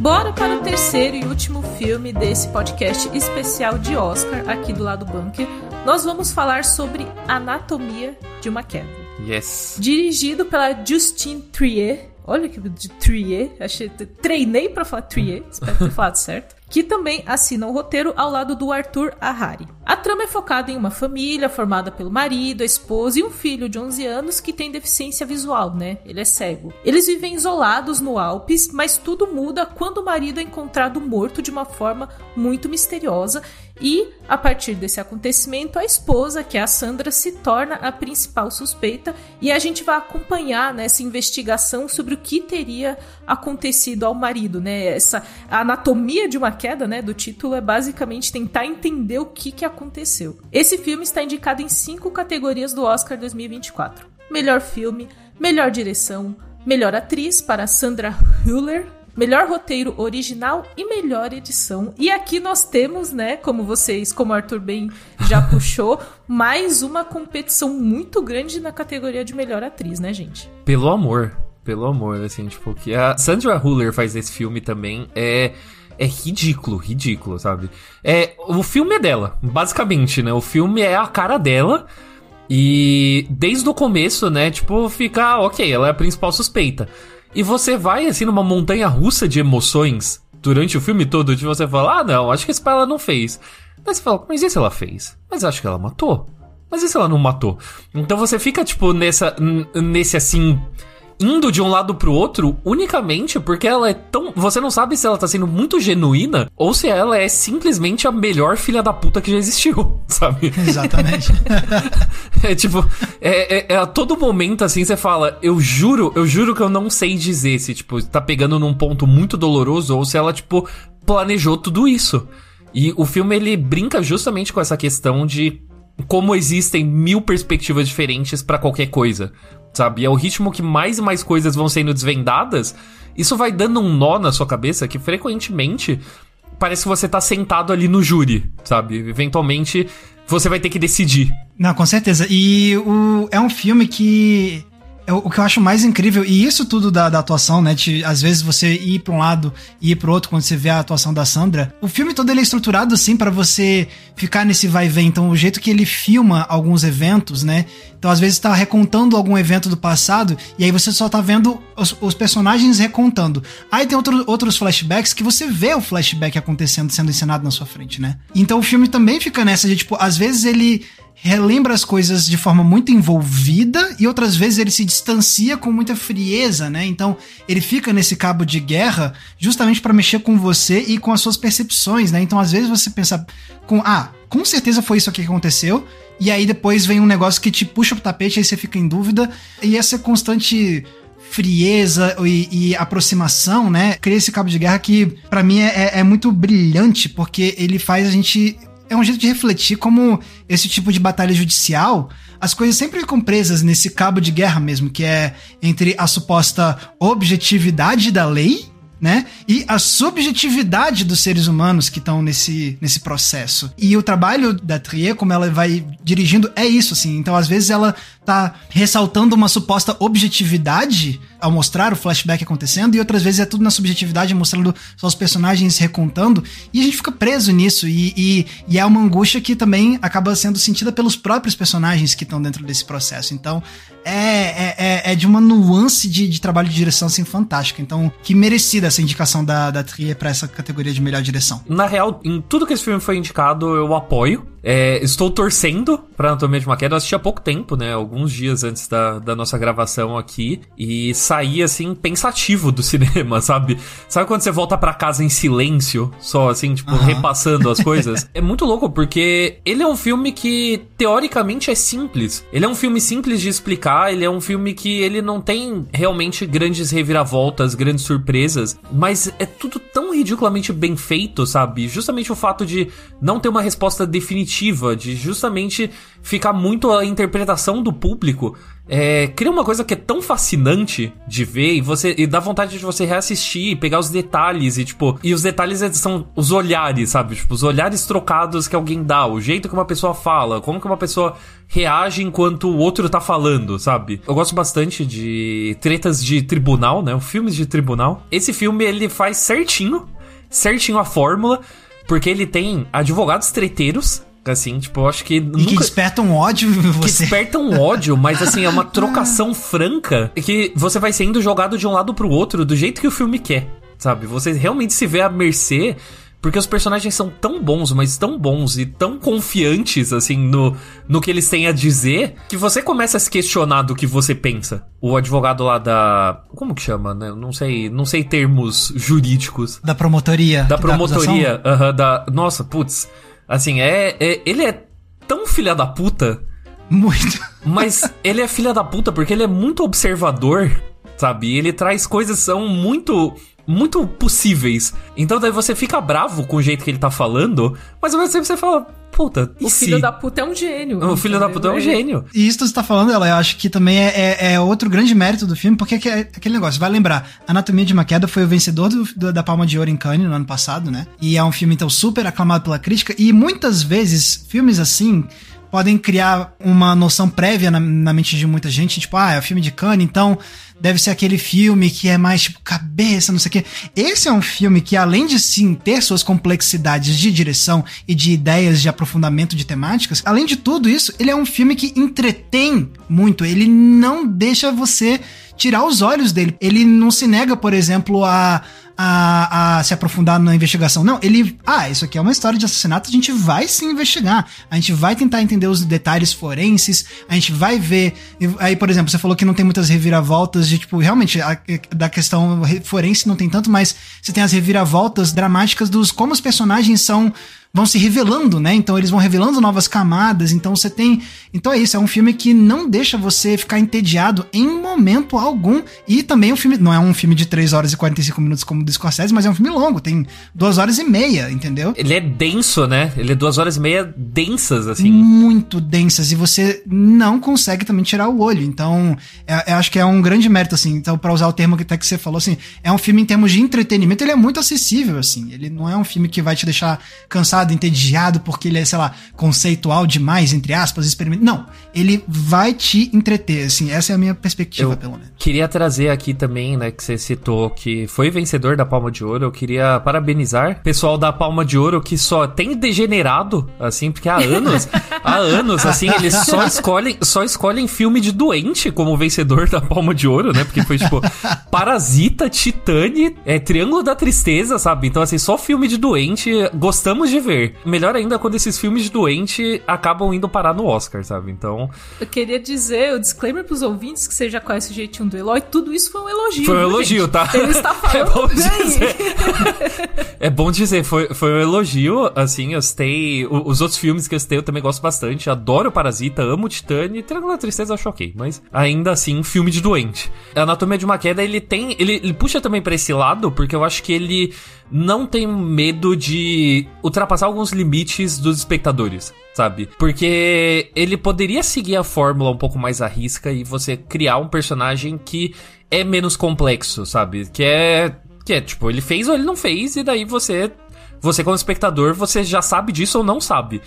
Bora para o terceiro e último filme desse podcast especial de Oscar aqui do lado bunker. Nós vamos falar sobre Anatomia de uma Queda. Yes. Dirigido pela Justine Trier. Olha que de Trier, achei, treinei para falar Trier, espero ter falado certo que também assina o roteiro ao lado do Arthur Ahari. A trama é focada em uma família formada pelo marido, a esposa e um filho de 11 anos que tem deficiência visual, né? Ele é cego. Eles vivem isolados no Alpes, mas tudo muda quando o marido é encontrado morto de uma forma muito misteriosa e, a partir desse acontecimento, a esposa, que é a Sandra, se torna a principal suspeita e a gente vai acompanhar nessa né, investigação sobre o que teria acontecido ao marido, né? Essa anatomia de uma queda, né, do título é basicamente tentar entender o que, que aconteceu. Esse filme está indicado em cinco categorias do Oscar 2024: melhor filme, melhor direção, melhor atriz para Sandra Hüller, melhor roteiro original e melhor edição. E aqui nós temos, né, como vocês, como o Arthur bem já puxou, mais uma competição muito grande na categoria de melhor atriz, né, gente? Pelo amor, pelo amor, assim, tipo, que a Sandra Huller faz esse filme também é é ridículo, ridículo, sabe? É, o filme é dela, basicamente, né? O filme é a cara dela. E desde o começo, né, tipo, fica, ok, ela é a principal suspeita. E você vai, assim, numa montanha russa de emoções durante o filme todo, de você falar, ah, não, acho que esse pai ela não fez. Mas você fala, mas e se ela fez? Mas acho que ela matou. Mas e se ela não matou? Então você fica, tipo, nessa, nesse, assim, indo de um lado pro outro unicamente porque ela é tão. Você não sabe se ela tá sendo muito genuína ou se ela é simplesmente a melhor filha da puta que já existiu, sabe? Exatamente. é tipo, é, é, é, a todo momento assim você fala, eu juro, eu juro que eu não sei dizer se, tipo, tá pegando num ponto muito doloroso ou se ela, tipo, planejou tudo isso. E o filme ele brinca justamente com essa questão de como existem mil perspectivas diferentes para qualquer coisa sabe? E é o ritmo que mais e mais coisas vão sendo desvendadas. Isso vai dando um nó na sua cabeça que frequentemente parece que você tá sentado ali no júri, sabe? Eventualmente você vai ter que decidir. Não, com certeza. E o, é um filme que o que eu acho mais incrível, e isso tudo da, da atuação, né? De, às vezes você ir pra um lado e ir pro outro quando você vê a atuação da Sandra. O filme todo ele é estruturado assim para você ficar nesse vai e vem. Então, o jeito que ele filma alguns eventos, né? Então, às vezes tá recontando algum evento do passado, e aí você só tá vendo os, os personagens recontando. Aí tem outro, outros flashbacks que você vê o flashback acontecendo, sendo ensinado na sua frente, né? Então o filme também fica nessa de, tipo, às vezes ele relembra as coisas de forma muito envolvida e outras vezes ele se distancia com muita frieza, né? Então ele fica nesse cabo de guerra justamente para mexer com você e com as suas percepções, né? Então às vezes você pensa com ah, com certeza foi isso que aconteceu e aí depois vem um negócio que te puxa pro tapete aí você fica em dúvida e essa constante frieza e, e, aproximação, né? Cria esse cabo de guerra que, para mim, é, é, muito brilhante, porque ele faz a gente é um jeito de refletir como esse tipo de batalha judicial, as coisas sempre ficam presas nesse cabo de guerra mesmo, que é entre a suposta objetividade da lei né? E a subjetividade dos seres humanos que estão nesse, nesse processo. E o trabalho da Trier, como ela vai dirigindo, é isso, assim. Então, às vezes, ela tá ressaltando uma suposta objetividade ao mostrar o flashback acontecendo, e outras vezes é tudo na subjetividade, mostrando só os personagens recontando, e a gente fica preso nisso, e, e, e é uma angústia que também acaba sendo sentida pelos próprios personagens que estão dentro desse processo. Então, é, é, é, é de uma nuance de, de trabalho de direção, assim, fantástica. Então, que merecida essa indicação da, da Trier para essa categoria de melhor direção. Na real, em tudo que esse filme foi indicado, eu apoio É, estou torcendo pra Anatomia de uma Queda. Eu assisti há pouco tempo, né? Alguns dias antes da, da nossa gravação aqui. E saí, assim, pensativo do cinema, sabe? Sabe quando você volta para casa em silêncio? Só, assim, tipo, uhum. repassando as coisas? é muito louco, porque ele é um filme que, teoricamente, é simples. Ele é um filme simples de explicar. Ele é um filme que ele não tem realmente grandes reviravoltas, grandes surpresas. Mas é tudo tão ridiculamente bem feito, sabe? Justamente o fato de não ter uma resposta definitiva, de justamente ficar muito a interpretação do público, é, cria uma coisa que é tão fascinante de ver e você e dá vontade de você reassistir, pegar os detalhes e tipo, e os detalhes são os olhares, sabe? Tipo, os olhares trocados que alguém dá, o jeito que uma pessoa fala, como que uma pessoa reage enquanto o outro tá falando, sabe? Eu gosto bastante de tretas de tribunal, né? Filmes de tribunal. Esse filme ele faz certinho, certinho a fórmula porque ele tem advogados treteiros, assim, tipo, eu acho que. Nunca... E que despertam ódio você. Que despertam ódio, mas assim, é uma trocação franca que você vai sendo jogado de um lado pro outro do jeito que o filme quer, sabe? Você realmente se vê à mercê. Porque os personagens são tão bons, mas tão bons e tão confiantes, assim, no, no que eles têm a dizer, que você começa a se questionar do que você pensa. O advogado lá da. Como que chama, né? Não sei, não sei termos jurídicos. Da promotoria. Da promotoria. Da, uh -huh, da Nossa, putz. Assim, é, é. Ele é tão filha da puta. Muito. Mas ele é filha da puta porque ele é muito observador, sabe? Ele traz coisas que são muito muito possíveis. Então daí você fica bravo com o jeito que ele tá falando, mas ao mesmo tempo você fala, puta, O se... filho da puta é um gênio. O filho da puta é um gênio. E isso que você tá falando, ela, eu acho que também é, é, é outro grande mérito do filme, porque é, é aquele negócio, vai lembrar, Anatomia de uma Queda foi o vencedor do, do, da Palma de Ouro em Cannes no ano passado, né? E é um filme, então, super aclamado pela crítica, e muitas vezes, filmes assim podem criar uma noção prévia na, na, mente de muita gente, tipo, ah, é o filme de Cannes, então deve ser aquele filme que é mais tipo cabeça, não sei o quê. Esse é um filme que, além de sim ter suas complexidades de direção e de ideias de aprofundamento de temáticas, além de tudo isso, ele é um filme que entretém muito. Ele não deixa você tirar os olhos dele. Ele não se nega, por exemplo, a a, a se aprofundar na investigação. Não, ele. Ah, isso aqui é uma história de assassinato, a gente vai se investigar. A gente vai tentar entender os detalhes forenses, a gente vai ver. Aí, por exemplo, você falou que não tem muitas reviravoltas de, tipo, realmente, a, da questão forense não tem tanto, mas você tem as reviravoltas dramáticas dos como os personagens são vão se revelando, né? Então eles vão revelando novas camadas. Então você tem. Então é isso, é um filme que não deixa você ficar entediado em momento algum. E também o um filme. Não é um filme de 3 horas e 45 minutos como o do Scorsese, mas é um filme longo, tem 2 horas e meia, entendeu? Ele é denso, né? Ele é 2 horas e meia densas, assim. Muito densas. E você não consegue também tirar o olho. Então, é, eu acho que é um grande mérito, assim. Então, para usar o termo que até que você falou, assim, é um filme em termos de entretenimento, ele é muito acessível, assim. Ele não é um filme que vai te deixar cansado cansado, entediado, porque ele é, sei lá, conceitual demais, entre aspas, experimento. Não. Ele vai te entreter, assim. Essa é a minha perspectiva, eu pelo menos. Queria trazer aqui também, né, que você citou que foi vencedor da Palma de Ouro. Eu queria parabenizar o pessoal da Palma de Ouro que só tem degenerado, assim, porque há anos, há anos, assim, eles só escolhem, só escolhem filme de doente como vencedor da Palma de Ouro, né? Porque foi tipo Parasita, Titane, é, Triângulo da Tristeza, sabe? Então, assim, só filme de doente gostamos de ver. Melhor ainda quando esses filmes de doente acabam indo parar no Oscar, sabe? Então. Eu queria dizer, o disclaimer pros ouvintes que você já conhece o jeitinho do Eloy, tudo isso foi um elogio. Foi um elogio, gente? tá? Ele está falando é bom dizer. é bom dizer, foi, foi um elogio, assim, eu citei. Os outros filmes que eu citei eu também gosto bastante. Adoro Parasita, amo Titane, Triângulo da Tristeza acho ok, mas ainda assim, filme de doente. A Anatomia de uma Queda, ele tem. Ele, ele puxa também para esse lado, porque eu acho que ele não tem medo de ultrapassar alguns limites dos espectadores, sabe? Porque ele poderia seguir a fórmula um pouco mais à risca e você criar um personagem que é menos complexo, sabe? Que é que é tipo, ele fez ou ele não fez e daí você você como espectador, você já sabe disso ou não sabe.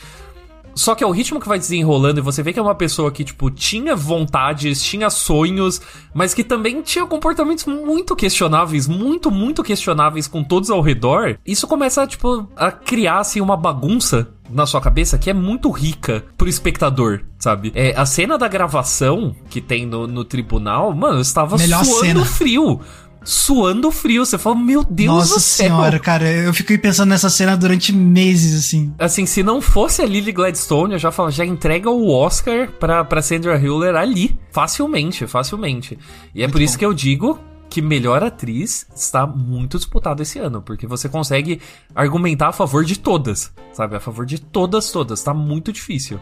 Só que é o ritmo que vai desenrolando e você vê que é uma pessoa que, tipo, tinha vontades, tinha sonhos, mas que também tinha comportamentos muito questionáveis, muito, muito questionáveis com todos ao redor. Isso começa, tipo, a criar, assim, uma bagunça na sua cabeça que é muito rica pro espectador, sabe? É, a cena da gravação que tem no, no tribunal, mano, eu estava Melhor suando cena. frio suando frio. Você fala, meu Deus Nossa do céu. senhora, cara, eu fiquei pensando nessa cena durante meses, assim. Assim, se não fosse a Lily Gladstone, eu já falo, já entrega o Oscar pra, pra Sandra Hüller ali. Facilmente, facilmente. E é Muito por isso bom. que eu digo que melhor atriz está muito disputado esse ano, porque você consegue argumentar a favor de todas, sabe? A favor de todas, todas. Tá muito difícil.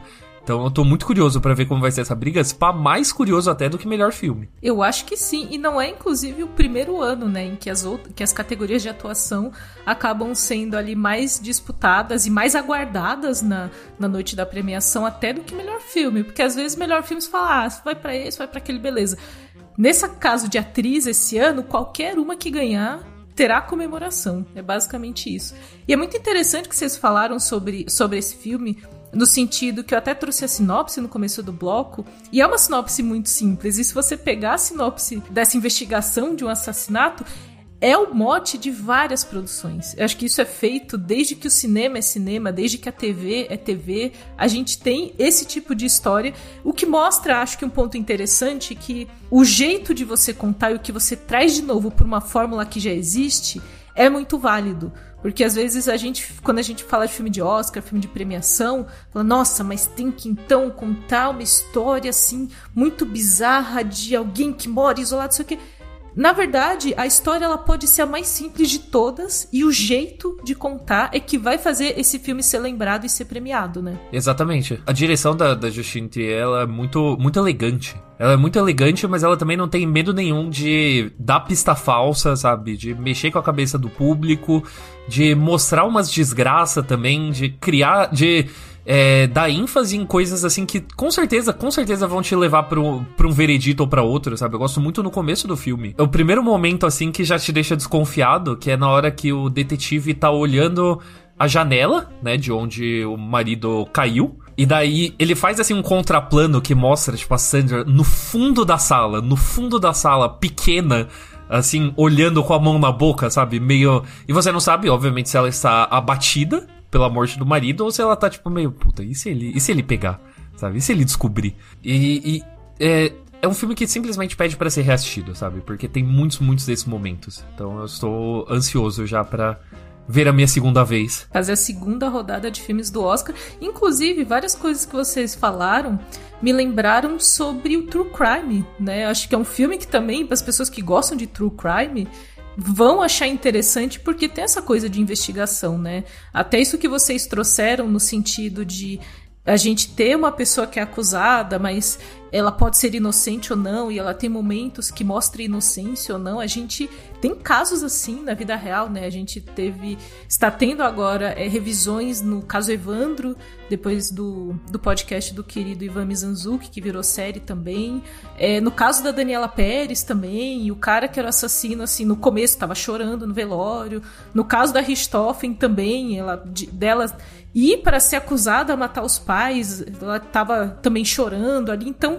Então eu tô muito curioso pra ver como vai ser essa briga, se pá, mais curioso até do que melhor filme. Eu acho que sim, e não é inclusive o primeiro ano, né, em que as, outras, que as categorias de atuação acabam sendo ali mais disputadas e mais aguardadas na, na noite da premiação até do que melhor filme, porque às vezes melhor filme você fala, ah, vai pra esse, vai pra aquele, beleza. Nesse caso de atriz esse ano, qualquer uma que ganhar terá comemoração. É basicamente isso. E é muito interessante que vocês falaram sobre, sobre esse filme, no sentido que eu até trouxe a sinopse no começo do bloco, e é uma sinopse muito simples. E se você pegar a sinopse dessa investigação de um assassinato, é o mote de várias produções. Eu acho que isso é feito desde que o cinema é cinema, desde que a TV é TV. A gente tem esse tipo de história, o que mostra, acho que um ponto interessante, que o jeito de você contar e o que você traz de novo por uma fórmula que já existe é muito válido. Porque às vezes a gente, quando a gente fala de filme de Oscar, filme de premiação, fala, nossa, mas tem que então contar uma história assim, muito bizarra de alguém que mora isolado, sei o quê. Na verdade, a história ela pode ser a mais simples de todas e o jeito de contar é que vai fazer esse filme ser lembrado e ser premiado, né? Exatamente. A direção da, da Justine Trier, é muito, muito elegante. Ela é muito elegante, mas ela também não tem medo nenhum de dar pista falsa, sabe? De mexer com a cabeça do público, de mostrar umas desgraças também, de criar, de é, dar ênfase em coisas assim que com certeza, com certeza vão te levar pra um, um veredito ou pra outro, sabe? Eu gosto muito no começo do filme. É o primeiro momento assim que já te deixa desconfiado, que é na hora que o detetive tá olhando a janela, né, de onde o marido caiu. E daí ele faz assim um contraplano que mostra, tipo, a Sandra no fundo da sala, no fundo da sala, pequena, assim, olhando com a mão na boca, sabe? Meio. E você não sabe, obviamente, se ela está abatida pela morte do marido ou se ela tá, tipo, meio, puta, e se ele, e se ele pegar? Sabe? E se ele descobrir? E. e é, é um filme que simplesmente pede para ser reassistido, sabe? Porque tem muitos, muitos desses momentos. Então eu estou ansioso já para ver a minha segunda vez. Fazer a segunda rodada de filmes do Oscar. Inclusive, várias coisas que vocês falaram me lembraram sobre o True Crime, né? Acho que é um filme que também, para as pessoas que gostam de True Crime, vão achar interessante porque tem essa coisa de investigação, né? Até isso que vocês trouxeram no sentido de a gente ter uma pessoa que é acusada, mas ela pode ser inocente ou não, e ela tem momentos que mostra inocência ou não. A gente tem casos assim na vida real, né? A gente teve. está tendo agora é, revisões no caso Evandro, depois do, do podcast do querido Ivan Mizanzuki, que virou série também. É, no caso da Daniela Pérez também, e o cara que era o assassino, assim, no começo estava chorando no velório. No caso da Richthofen também, ela, de, dela ir para ser acusada a matar os pais, ela estava também chorando ali. Então,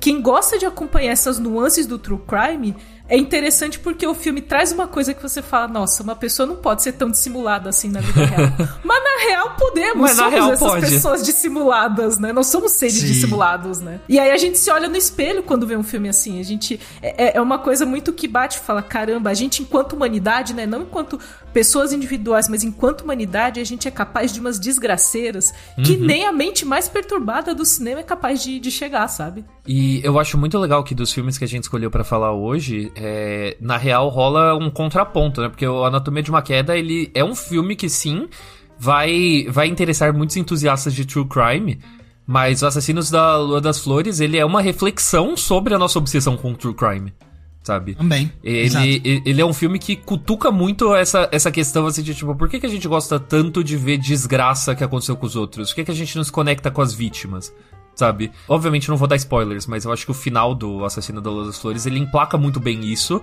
quem gosta de acompanhar essas nuances do true crime é interessante porque o filme traz uma coisa que você fala, nossa, uma pessoa não pode ser tão dissimulada assim na vida real. Mas na real podemos, Mas somos real essas pode. pessoas dissimuladas, né? Nós somos seres Sim. dissimulados, né? E aí a gente se olha no espelho quando vê um filme assim. A gente é, é uma coisa muito que bate e fala, caramba, a gente enquanto humanidade, né? Não enquanto pessoas individuais, mas enquanto humanidade, a gente é capaz de umas desgraceiras que Uhum. nem a mente mais perturbada do cinema é capaz de, de chegar, sabe? E eu acho muito legal que dos filmes que a gente escolheu pra falar hoje, é, na real rola um contraponto, né? Porque o Anatomia de uma Queda, ele é um filme que sim, vai, vai interessar muitos entusiastas de true crime, mas o Assassinos da Lua das Flores, ele é uma reflexão sobre a nossa obsessão com true crime, sabe? Também. exato. Ele, ele- ele é um filme que cutuca muito essa, essa questão assim de tipo, por que, que a gente gosta tanto de ver desgraça que aconteceu com os outros? Por que, que a gente não se conecta com as vítimas? Sabe? Obviamente não vou dar spoilers, mas eu acho que o final do Assassino da Lua das Flores ele emplaca muito bem isso.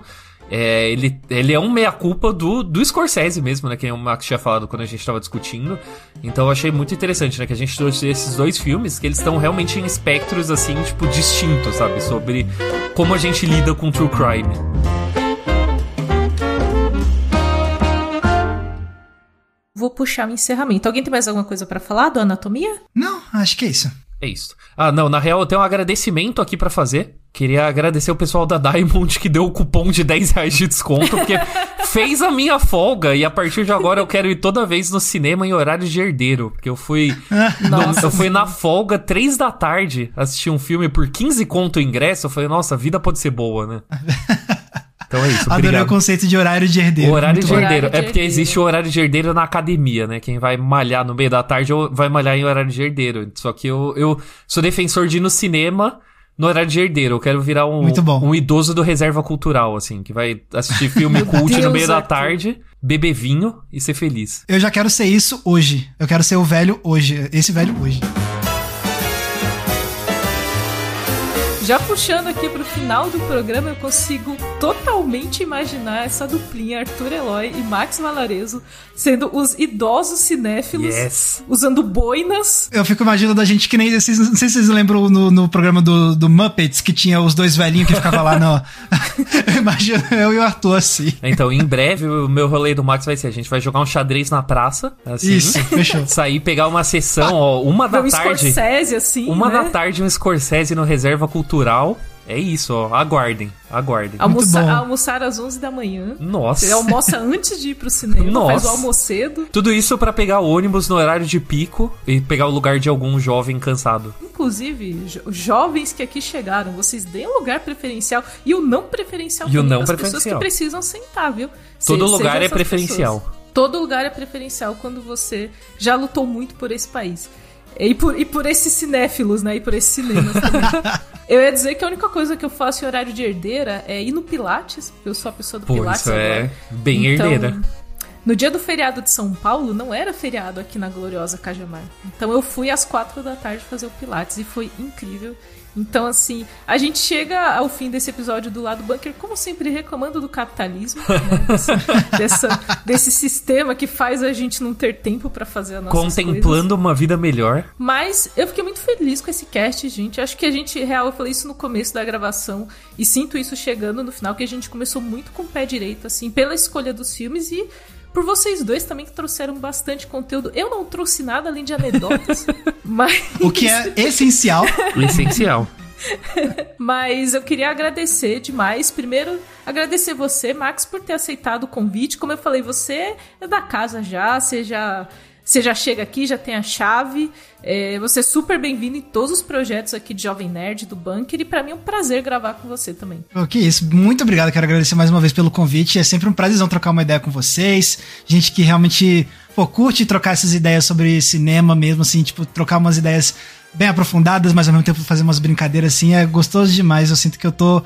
É, ele, ele é um meia-culpa do, do Scorsese mesmo, né? Que é o Max tinha falado quando a gente tava discutindo. Então eu achei muito interessante, né? Que a gente trouxe esses dois filmes que eles estão realmente em espectros, assim, tipo, distintos, sabe? Sobre como a gente lida com true crime. Vou puxar o encerramento. Alguém tem mais alguma coisa pra falar do Anatomia? Não, acho que é isso. É isso. Ah, não, na real eu tenho um agradecimento aqui pra fazer. Queria agradecer o pessoal da Diamond que deu o cupom de 10 reais de desconto, porque fez a minha folga e a partir de agora eu quero ir toda vez no cinema em horário de herdeiro. Porque eu fui. Nossa, eu fui na folga, 3 da tarde, assistir um filme por 15 conto o ingresso. Eu falei, nossa, a vida pode ser boa, né? Então é isso. Adorei obrigado. o conceito de horário de herdeiro. O horário de bom. herdeiro. Horário É de porque herdeiro. existe o horário de herdeiro na academia, né? Quem vai malhar no meio da tarde ou vai malhar em horário de herdeiro. Só que eu, eu sou defensor de ir no cinema no horário de herdeiro. Eu quero virar um, Muito bom. um idoso do reserva cultural, assim, que vai assistir filme cult no meio da tarde, beber vinho e ser feliz. Eu já quero ser isso hoje. Eu quero ser o velho hoje. Esse velho hoje. Já puxando aqui pro final do programa, eu consigo totalmente imaginar essa duplinha Arthur Eloy e Max Valarezo sendo os idosos cinéfilos Yes! usando boinas. Eu fico imaginando a gente que nem. Vocês, não sei se vocês lembram no, no programa do, do Muppets que tinha os dois velhinhos que ficavam lá no. eu imagino eu e o Arthur assim. Então, em breve, o meu rolê do Max vai ser: a gente vai jogar um xadrez na praça, assim. Isso, fechou. Sair, pegar uma sessão, ó, uma da um tarde. Scorsese, assim, Uma né? da tarde, um Scorsese no Reserva Cultural. É isso, ó. Aguardem, aguardem. Almoçar, bom. almoçar às 11 da manhã. Nossa. Ele almoça antes de ir pro cinema, faz Nossa. o almocedo. Tudo isso pra pegar o ônibus no horário de pico e pegar o lugar de algum jovem cansado. Inclusive, jo- jovens que aqui chegaram, vocês deem lugar preferencial e o não preferencial E o não pessoas preferencial. que precisam sentar, viu? Se- Todo sejam lugar é preferencial. pessoas. Todo lugar é preferencial quando você já lutou muito por esse país. E por, e por esses cinéfilos, né? E por esses cinemas também. eu ia dizer que a única coisa que eu faço em horário de herdeira é ir no Pilates, eu sou a pessoa do Pô, Pilates isso é agora. bem Então, herdeira. No dia do feriado de São Paulo, não era feriado aqui na gloriosa Cajamar. Então eu fui às quatro da tarde fazer o Pilates e foi incrível. Então, assim, a gente chega ao fim desse episódio do lado bunker, como sempre, reclamando do capitalismo, né? Dessa- dessa- desse sistema que faz a gente não ter tempo pra fazer a nossa Contemplando uma vida melhor. mas eu fiquei muito feliz com esse cast, gente. Acho que a gente, real, eu falei isso no começo da gravação e sinto isso chegando no final, que a gente começou muito com o pé direito, assim, pela escolha dos filmes e por vocês dois também que trouxeram bastante conteúdo. Eu não trouxe nada além de anedotas, mas. O que é essencial. Essencial. Mas eu queria agradecer demais. Primeiro, agradecer você, Max, por ter aceitado o convite. Como eu falei, você é da casa já, você já, você já chega aqui, já tem a chave. É, você é super bem-vindo em todos os projetos aqui de Jovem Nerd, do Bunker. E pra mim é um prazer gravar com você também. Pô, Que isso, muito obrigado, quero agradecer mais uma vez pelo convite. É sempre um prazerzão trocar uma ideia com vocês. Gente que realmente pô, curte trocar essas ideias sobre cinema mesmo, assim, tipo, trocar umas ideias bem aprofundadas, mas ao mesmo tempo fazer umas brincadeiras assim. É gostoso demais. Eu sinto que eu tô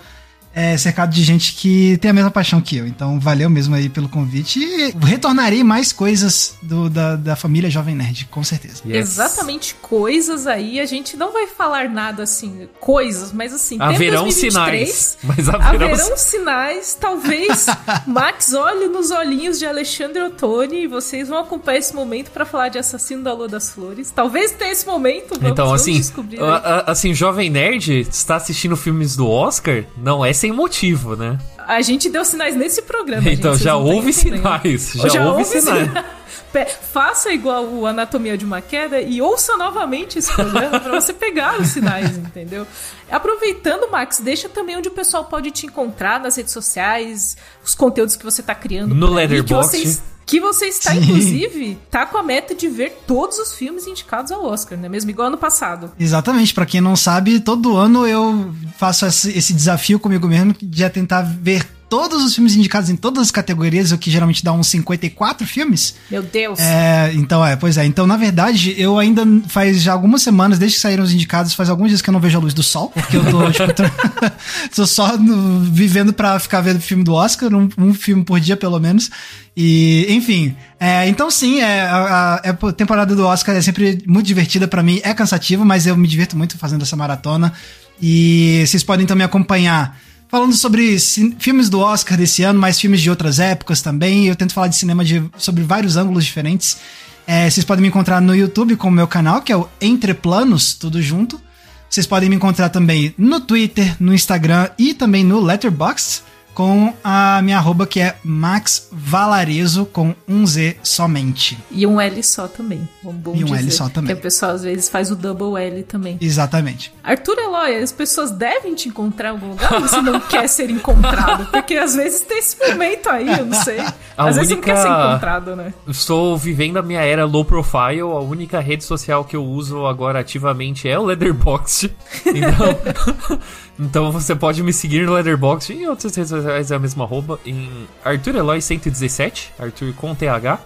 é, cercado de gente que tem a mesma paixão que eu. Então, valeu mesmo aí pelo convite. E retornarei mais coisas do- da, da família Jovem Nerd, com certeza. Yes. Exatamente coisas aí. A gente não vai falar nada assim, coisas, mas assim. Haverão 2023, sinais. Mas haverão, Haverão sinais, talvez Max olhe nos olhinhos de Alexandre Ottoni e vocês vão acompanhar esse momento pra falar de Assassino da Lua das Flores. Talvez tenha esse momento, vamos, Então, vamos assim, descobrir. a- a- assim, Jovem Nerd está assistindo filmes do Oscar, não é sem motivo, né? A gente deu sinais nesse programa. gente, Então vocês já houve sinais, já houve sinais. Pe- Faça igual o Anatomia de uma Queda e ouça novamente esse programa pra você pegar os sinais, entendeu? Aproveitando, Max, deixa também onde o pessoal pode te encontrar nas redes sociais, os conteúdos que você tá criando. No Letterboxd. Que você, está, Sim. inclusive, tá com a meta de ver todos os filmes indicados ao Oscar, né? Mesmo igual ano passado. Exatamente, pra quem não sabe, todo ano eu faço esse, esse desafio comigo mesmo de é tentar ver todos os filmes indicados em todas as categorias, o que geralmente dá uns 54 filmes. Meu Deus. É, então é, pois é. Então, na verdade, eu ainda faz já algumas semanas, desde que saíram os indicados, faz alguns dias que eu não vejo a luz do sol, porque eu tô, tipo, tô, só no- vivendo pra ficar vendo filme do Oscar, um, um filme por dia, pelo menos. E, enfim. é, então, sim, é, a, a- a temporada do Oscar é sempre muito divertida pra mim, é cansativo, mas eu me divirto muito fazendo essa maratona. E vocês podem também acompanhar falando sobre filmes do Oscar desse ano, mas filmes de outras épocas também. Eu tento falar de cinema de, sobre vários ângulos diferentes. É, vocês podem me encontrar no YouTube com o meu canal, que é o Entre Planos, tudo junto. Vocês podem me encontrar também no Twitter, no Instagram e também no Letterboxd com a minha arroba que é Max Valarezo com um Z somente. E um L só também. Bom, bom E um dizer, L só também. Que a pessoa às vezes faz o double L também. Exatamente. Arthur Eloy, as pessoas devem te encontrar em algum lugar ou você não quer ser encontrado? Porque às vezes tem esse momento aí, eu não sei. A às vezes você não única- quer ser encontrado, né? Estou vivendo a minha era low profile. A única rede social que eu uso agora ativamente é o Letterboxd. Então, então você pode me seguir no Letterboxd e em outras redes sociais é a mesma arroba. Em Arthur Eloy 117, Arthur com TH.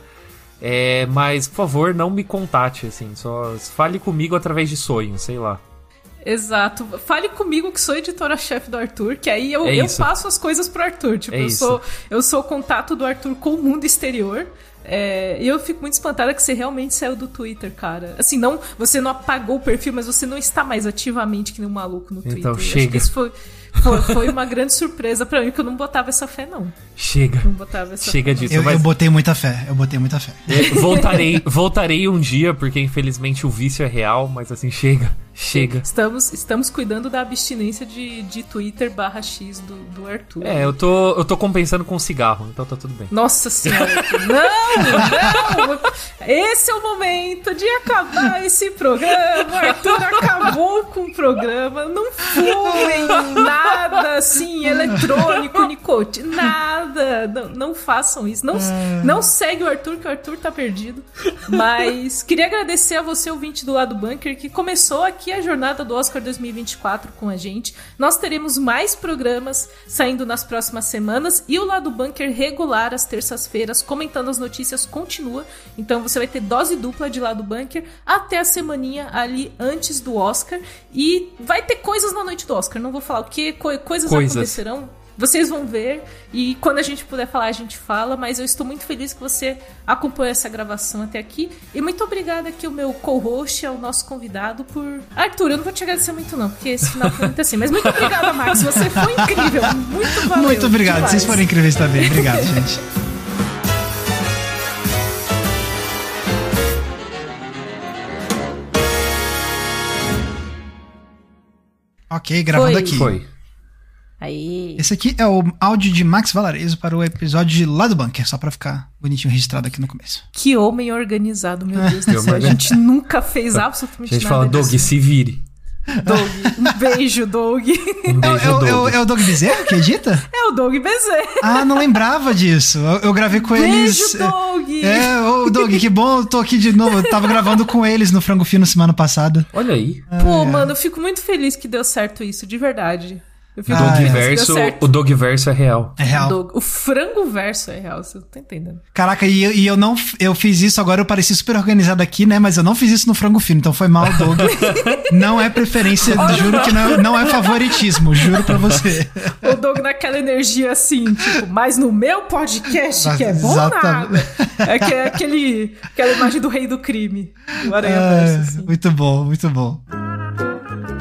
É, mas, por favor, não me contate, assim. Só fale comigo através de sonhos, sei lá. Exato. Fale comigo que sou editora-chefe do Arthur, que aí eu, É eu passo as coisas pro Arthur. Tipo, É eu, isso. sou, eu sou o contato do Arthur com o mundo exterior. É, e eu fico muito espantada que você realmente saiu do Twitter, cara. Assim, não, você não apagou o perfil, mas você não está mais ativamente que nem um maluco no Twitter. Então Eu acho chega. que isso foi, foi, foi uma grande surpresa pra mim, que eu não botava essa fé, não. Chega. Não botava essa Chega fé, disso. Eu, mas- eu botei muita fé, eu botei muita fé. É, voltarei, voltarei um dia, porque infelizmente o vício é real, mas assim, chega. Chega. Estamos, estamos cuidando da abstinência de, de Twitter barra X do, do Arthur. É, eu tô, eu tô compensando com cigarro, então tá tudo bem. Nossa senhora, não, não! Esse é o momento de acabar esse programa. Arthur acabou com o programa. Não fumem nada assim, eletrônico, nicotina, nada. Não, não façam isso. Não, não segue o Arthur, que o Arthur tá perdido. Mas queria agradecer a você, ouvinte do Lado Bunker, que começou aqui a jornada do Oscar 2024 com a gente. Nós teremos mais programas saindo nas próximas semanas e o Lado Bunker regular às terças-feiras, comentando as notícias, continua. Então você vai ter dose dupla de Lado Bunker até a semaninha ali antes do Oscar. E vai ter coisas na noite do Oscar. Não vou falar o que, co- coisas, Coisas. acontecerão. Vocês vão ver e quando a gente puder falar, a gente fala. Mas eu estou muito feliz que você acompanhou essa gravação até aqui. E muito obrigada aqui ao meu co-host, ao nosso convidado, por. Arthur, eu não vou te agradecer muito, não, porque esse final foi muito assim. Mas muito obrigada, Max. Você foi incrível. Muito valeu. Muito obrigado, demais. vocês foram incríveis também. Obrigado, gente. Ok, gravando Foi. aqui. Foi. Aí. Esse aqui é o áudio de Max Valarezo para o episódio de Lá do Bunker, só pra ficar bonitinho registrado aqui no começo. Que homem organizado, meu Deus Que do céu. A gente nunca fez A absolutamente gente nada. fala, Doug, se vire. Doug. Um beijo, Doug. Um É, beijo, o- é o- Doug. é o Doug Bezerra que edita? É o Doug Bezerra. Ah, não lembrava disso. Eu, eu gravei com eles. Beijo, Doug. É, ô Doug, que bom, eu tô aqui de novo. Eu tava gravando com eles no Frango Fino semana passada. Olha aí. Pô, mano, eu fico muito feliz que deu certo isso, de verdade. Eu fico Ah, muito é. deu Verso, o Doug Verso é real. É real. Doug- O frango verso é real, você não tá entendendo. Caraca, e, eu- e eu não. Eu fiz isso agora, eu pareci super organizado aqui, né? Mas eu não fiz isso no frango fino, então foi mal, Doug. não é preferência, juro que não, não é favoritismo, juro pra você. O Doug naquela energia assim, tipo, mas no meu podcast que é bom Exatamente. nada. É, que é aquele, aquela imagem do rei do crime. O Aranha É, Verso, assim. muito bom, muito bom.